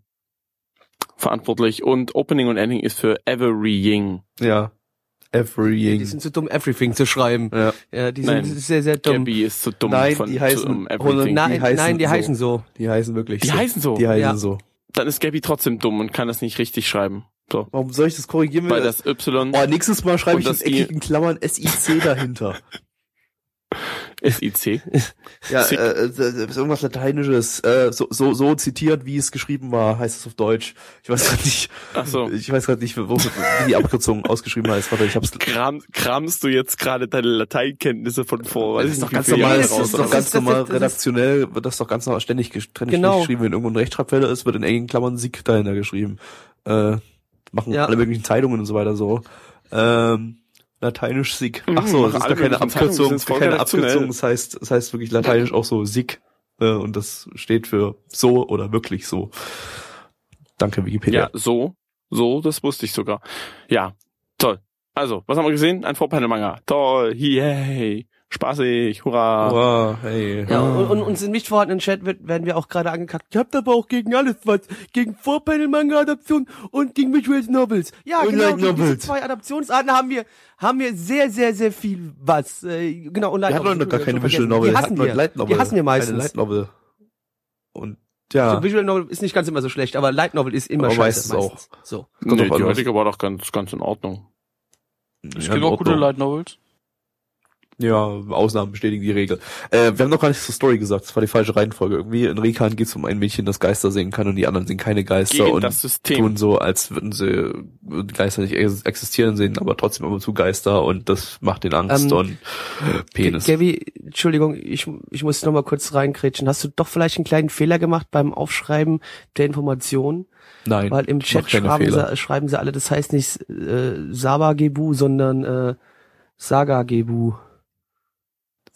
verantwortlich. Und Opening und Ending ist für Every Ying. Ja. Die Everything. sind zu dumm, Everything zu schreiben. Ja. Ja, die Nein. sind sehr, sehr dumm. Gabby ist zu dumm Nein, von die heißen- zum Everything. Nein, Nein, heißen nein, die so. heißen so. Die heißen wirklich Die so. heißen so. Die heißen Ja. so. Dann ist Gabby trotzdem dumm und kann das nicht richtig schreiben. So. Warum soll ich das korrigieren? Weil das Y oh, nächstes Mal schreibe ich in das I- eckigen Klammern SIC dahinter. *laughs* SIC. Ja, Sick. äh, äh, ist irgendwas Lateinisches. Äh, so, so, so zitiert, wie es geschrieben war, heißt es auf Deutsch. Ich weiß gerade nicht. Ach so. Ich weiß gerade nicht, wo, wie die Abkürzung *laughs* ausgeschrieben heißt. Warte, ich hab's. Kram, kramst du jetzt gerade deine Lateinkenntnisse von vor? weiß Das ist doch nicht, ganz normal, das ist doch ganz normal redaktionell, wird das doch ganz normal ständig, ständig Genau. geschrieben. Wenn irgendwo ein Rechtschreibfehler ist, wird in engen Klammern Sieg dahinter geschrieben. Äh, machen Ja. alle möglichen Zeitungen und so weiter so. Ähm, Lateinisch Sieg. Ach so, Mhm, das ist gar keine Abkürzung, keine. Abkürzung, das heißt, das heißt wirklich Lateinisch auch so Sieg. Äh, und das steht für so oder wirklich so. Danke, Wikipedia. Ja, so. So, das wusste ich sogar. Ja, toll. Also, was haben wir gesehen? Ein Vorpanel-Manga. Toll, yay. Spaßig, hurra. Oh, hey. Ja, und, und uns im nicht vorhandenen Chat wird, werden wir auch gerade angekackt. Ihr habt aber auch gegen alles was. Gegen Vorpanel-Manga-Adaption und gegen Visual Novels. Ja, Und genau. Gegen diese Novels. zwei Adaptionsarten haben wir, haben wir sehr, sehr, sehr viel was. Äh, genau, und Light Wir hatten noch gar Novels, keine Visual vergessen. Novel. Die wir hassen hatten nur wir. Light Novel. Die hassen wir meistens. Eine Light Novel. Und ja, So, Visual Novel ist nicht ganz immer so schlecht, aber Light Novel ist immer Aber scheiße. meistens auch. So. Kommt Nee, die heutige war doch ganz, ganz in Ordnung. Es ja, gibt auch gute. Light Novels. Ja, Ausnahmen bestätigen die Regel. Äh, wir haben noch gar nichts zur Story gesagt. Das war die falsche Reihenfolge. Irgendwie in Rekan geht es um ein Mädchen, das Geister sehen kann und die anderen sehen keine Geister Gegen und das System. tun so, als würden sie Geister nicht ex- existieren sehen, aber trotzdem ab und zu Geister und das macht den Angst Ähm, und Penis. Gavi, Entschuldigung, ich, ich muss noch mal kurz reinkrätschen. Hast du doch vielleicht einen kleinen Fehler gemacht beim Aufschreiben der Informationen? Nein, Weil im Chat schreiben sie, schreiben sie alle, das heißt nicht äh, Sabagebu, sondern äh, Sagagebu.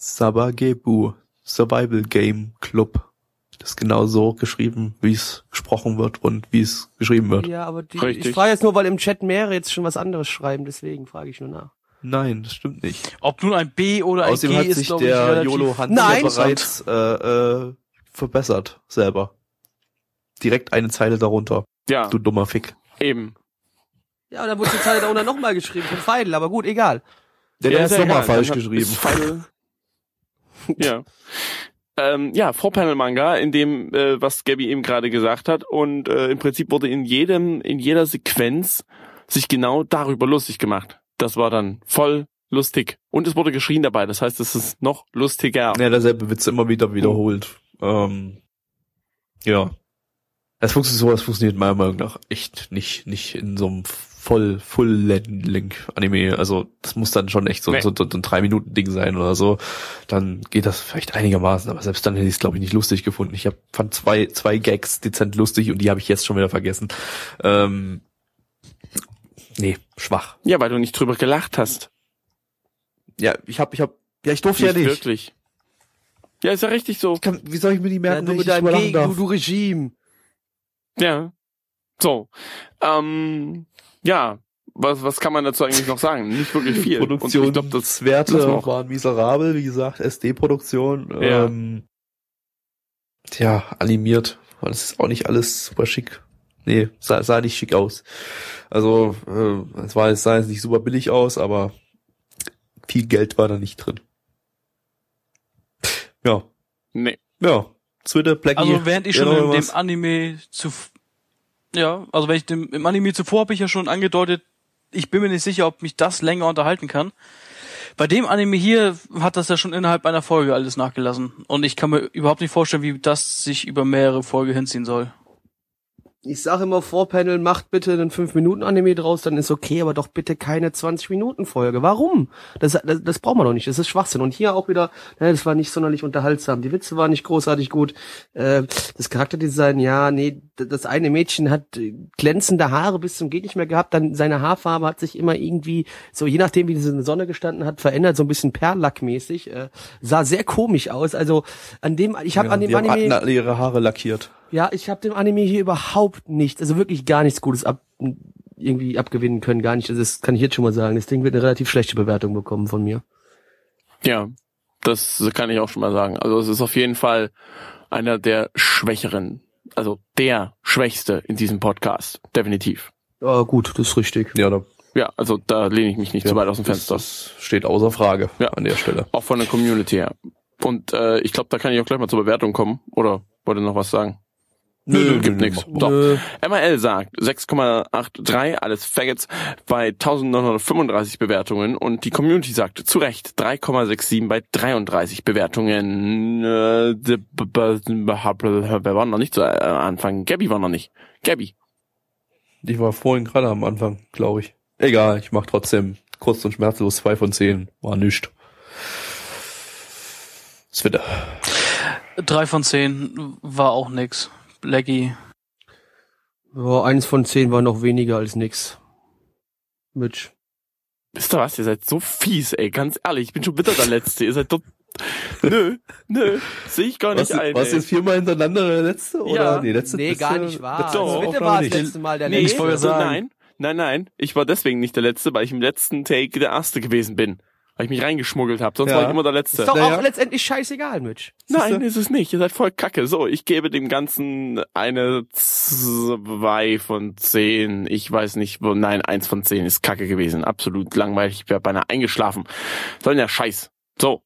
Sabagebu, Survival Game Club. Das ist genau so geschrieben, wie es gesprochen wird und wie es geschrieben wird. Ja, aber die, Richtig. ich frage jetzt nur, weil im Chat mehrere jetzt schon was anderes schreiben, deswegen frage ich nur nach. Nein, das stimmt nicht. Ob nun ein B oder ein Außerdem G hat ist, sich glaube ich, der relativ... YOLO Hans Nein. ja bereits äh, äh, verbessert selber. Direkt eine Zeile darunter, Ja, du dummer Fick. eben. Ja, und dann wurde die Zeile da unten nochmal geschrieben von Feidel, aber gut, egal. Der, der ist ist nochmal falsch geschrieben. ist Final- ja. Ähm, ja, Vorpanel-Manga, in dem, äh, was Gabby eben gerade gesagt hat. Und äh, im Prinzip wurde in jedem, in jeder Sequenz sich genau darüber lustig gemacht. Das war dann voll lustig. Und es wurde geschrien dabei. Das heißt, es ist noch lustiger. Ja, derselbe Witz immer wieder wiederholt. Ähm, ja. Es funktioniert so, es funktioniert meiner Meinung nach echt nicht, nicht in so einem voll, Full-Length-Anime. Also, das muss dann schon echt so, Nee. so, so ein Drei-Minuten-Ding sein oder so. Dann geht das vielleicht einigermaßen, aber selbst dann hätte ich es, glaube ich, nicht lustig gefunden. Ich hab, fand zwei, zwei Gags dezent lustig und die habe ich jetzt schon wieder vergessen. Ähm, nee, schwach. Ja, weil du nicht drüber gelacht hast. Ja, ich hab, ich hab, ja, ich durfte Nicht ja nicht. wirklich. Ja, ist ja richtig so. Kann, wie soll ich mir die Ja, merken, du wenn ich mit deinem drüber G, lachen du, darf? du Regime. Ja. So. Ähm, ja. Was, was kann man dazu eigentlich noch sagen? Nicht wirklich viel. *laughs* Produktionswerte waren miserabel, wie gesagt, SD-Produktion. Ja. Ähm, tja, animiert. Das ist auch nicht alles super schick. Nee, sah, sah nicht schick aus. Also, äh, es war, es sah jetzt nicht super billig aus, aber viel Geld war da nicht drin. Ja, nee. ja. Twitter, Blackie. Also während ich schon in dem? Anime zu ja, also wenn ich dem im Anime zuvor habe ich ja schon angedeutet, ich bin mir nicht sicher, ob mich das länger unterhalten kann. Bei dem Anime hier hat das ja schon innerhalb einer Folge alles nachgelassen und ich kann mir überhaupt nicht vorstellen, wie das sich über mehrere Folgen hinziehen soll. Ich sage immer Vorpanel, macht bitte einen 5-Minuten-Anime draus, dann ist okay, aber doch bitte keine 20-Minuten-Folge. Warum? Das, das, das braucht man doch nicht, das ist Schwachsinn. Und hier auch wieder, ne, das war nicht sonderlich unterhaltsam. Die Witze waren nicht großartig gut. Äh, das Charakterdesign, ja, nee, das eine Mädchen hat äh, glänzende Haare bis zum geht nicht mehr gehabt, dann seine Haarfarbe hat sich immer irgendwie, so je nachdem, wie diese in der Sonne gestanden hat, verändert, so ein bisschen Perlack-mäßig. Äh, sah sehr komisch aus. Also an dem, ich habe Ja, an dem Anime... alle ihre Haare lackiert. Ja, ich habe dem Anime hier überhaupt nichts, also wirklich gar nichts Gutes ab, irgendwie abgewinnen können, gar nicht. Also das kann ich jetzt schon mal sagen. Das Ding wird eine relativ schlechte Bewertung bekommen von mir. Ja. Das kann ich auch schon mal sagen. Also es ist auf jeden Fall einer der schwächeren, also der schwächste in diesem Podcast. Definitiv. Ja, gut, das ist richtig. Ja, da Ja, also da lehne ich mich nicht zu weit aus dem Fenster. Das steht außer Frage Ja. an der Stelle. Auch von der Community her. Und äh, ich glaube, da kann ich auch gleich mal zur Bewertung kommen. Oder wollte noch was sagen? Nö, nö, gibt nichts. mach- So. Nö. MRL sagt 6,83, alles Faggots bei 1935 Bewertungen und die Community sagt zu Recht 3,67 bei 33 Bewertungen. Äh, Wer war noch nicht zu äh, Anfang? Gabby war noch nicht. Gabby. Ich war vorhin gerade am Anfang, glaube ich. Egal, ich mach trotzdem kurz und schmerzlos zwei von zehn. War nischt. Twitter. Drei von zehn war auch nix. Blackie. Ja, eins von zehn war noch weniger als nix. Mitch. Wisst ihr was? Ihr seid so fies, ey. Ganz ehrlich, ich bin schon bitter der Letzte. Ihr seid doch... Nö, nö. Sehe ich gar nicht Was, ein. was ey. jetzt viermal hintereinander der letzte? Oder? Ja. Nee, letzte, Nee, gar nicht wahr. letzte Doch. Bitte Aufnahme war das nicht. letzte Mal der Nee, letzte. wollte also sagen. nein, nein, nein. Ich war deswegen nicht der Letzte, weil ich im letzten Take der Erste gewesen bin. Weil ich mich reingeschmuggelt habe. Sonst Ja. war ich immer der Letzte. Ist doch Naja. auch letztendlich scheißegal, Mitch. Nein, ist es nicht. Ihr seid voll kacke. So, ich gebe dem Ganzen eine zwei von zehn. Ich weiß nicht, wo, nein, eins von zehn ist kacke gewesen. Absolut langweilig. Ich wäre beinahe eingeschlafen. Soll ja Scheiß. So.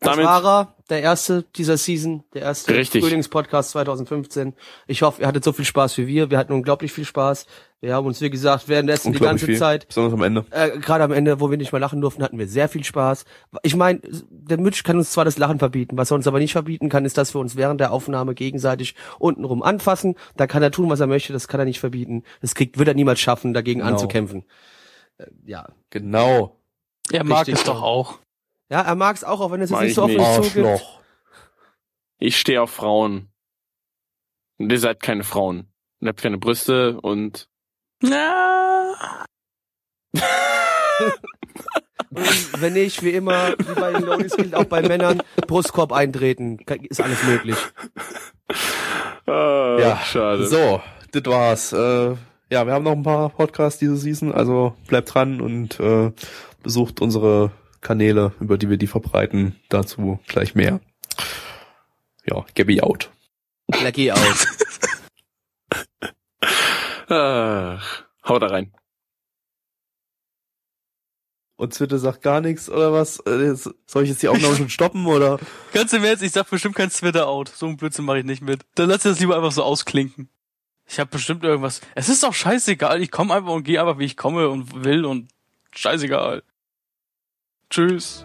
Das Damit, war er, der erste dieser Season, der erste Richtig. Frühlingspodcast 2015. Ich hoffe, ihr hattet so viel Spaß wie wir. Wir hatten unglaublich viel Spaß. Wir haben uns, wie gesagt, währenddessen die ganze viel. Zeit Besonders am Ende. äh, gerade am Ende, wo wir nicht mal lachen durften, hatten wir sehr viel Spaß. Ich meine, der Mitch kann uns zwar das Lachen verbieten, was er uns aber nicht verbieten kann, ist, dass wir uns während der Aufnahme gegenseitig untenrum anfassen. Da kann er tun, was er möchte, das kann er nicht verbieten. Das kriegt, wird er niemals schaffen, dagegen Genau. anzukämpfen. Äh, ja. Genau. Er mag Richtig. es doch auch. Ja, er mag es auch, auch wenn es jetzt nicht ich so offen zugibt. ich stehe auf Frauen. Und ihr seid keine Frauen. Ihr habt keine Brüste und Ja. Und wenn nicht, wie immer, wie bei den Ladies gilt auch bei Männern, Brustkorb eintreten. Ist alles möglich. Ah, Ja, schade. So, das war's. Äh, ja, wir haben noch ein paar Podcasts diese Season, also bleibt dran und äh, besucht unsere Kanäle, über die wir die verbreiten. Dazu gleich mehr. Ja, Gabby out. Blackie out. *laughs* Ach, hau da rein. Und Zwitte sagt gar nichts oder was? Äh, Soll ich jetzt die Aufnahme schon stoppen oder? *laughs* Ganz im Ernst, ich sag bestimmt kein Twitter out. So ein Blödsinn mache ich nicht mit. Dann lass das lieber einfach so ausklinken. Ich habe bestimmt irgendwas. Es ist doch scheißegal. Ich komme einfach und gehe einfach, wie ich komme und will und scheißegal. Tschüss.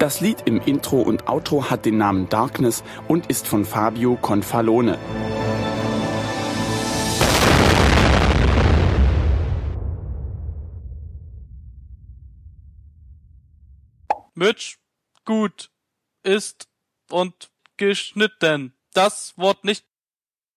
Das Lied im Intro und Outro hat den Namen Darkness und ist von Fabio Confalone. Mitch, gut, ist und geschnitten. Das Wort nicht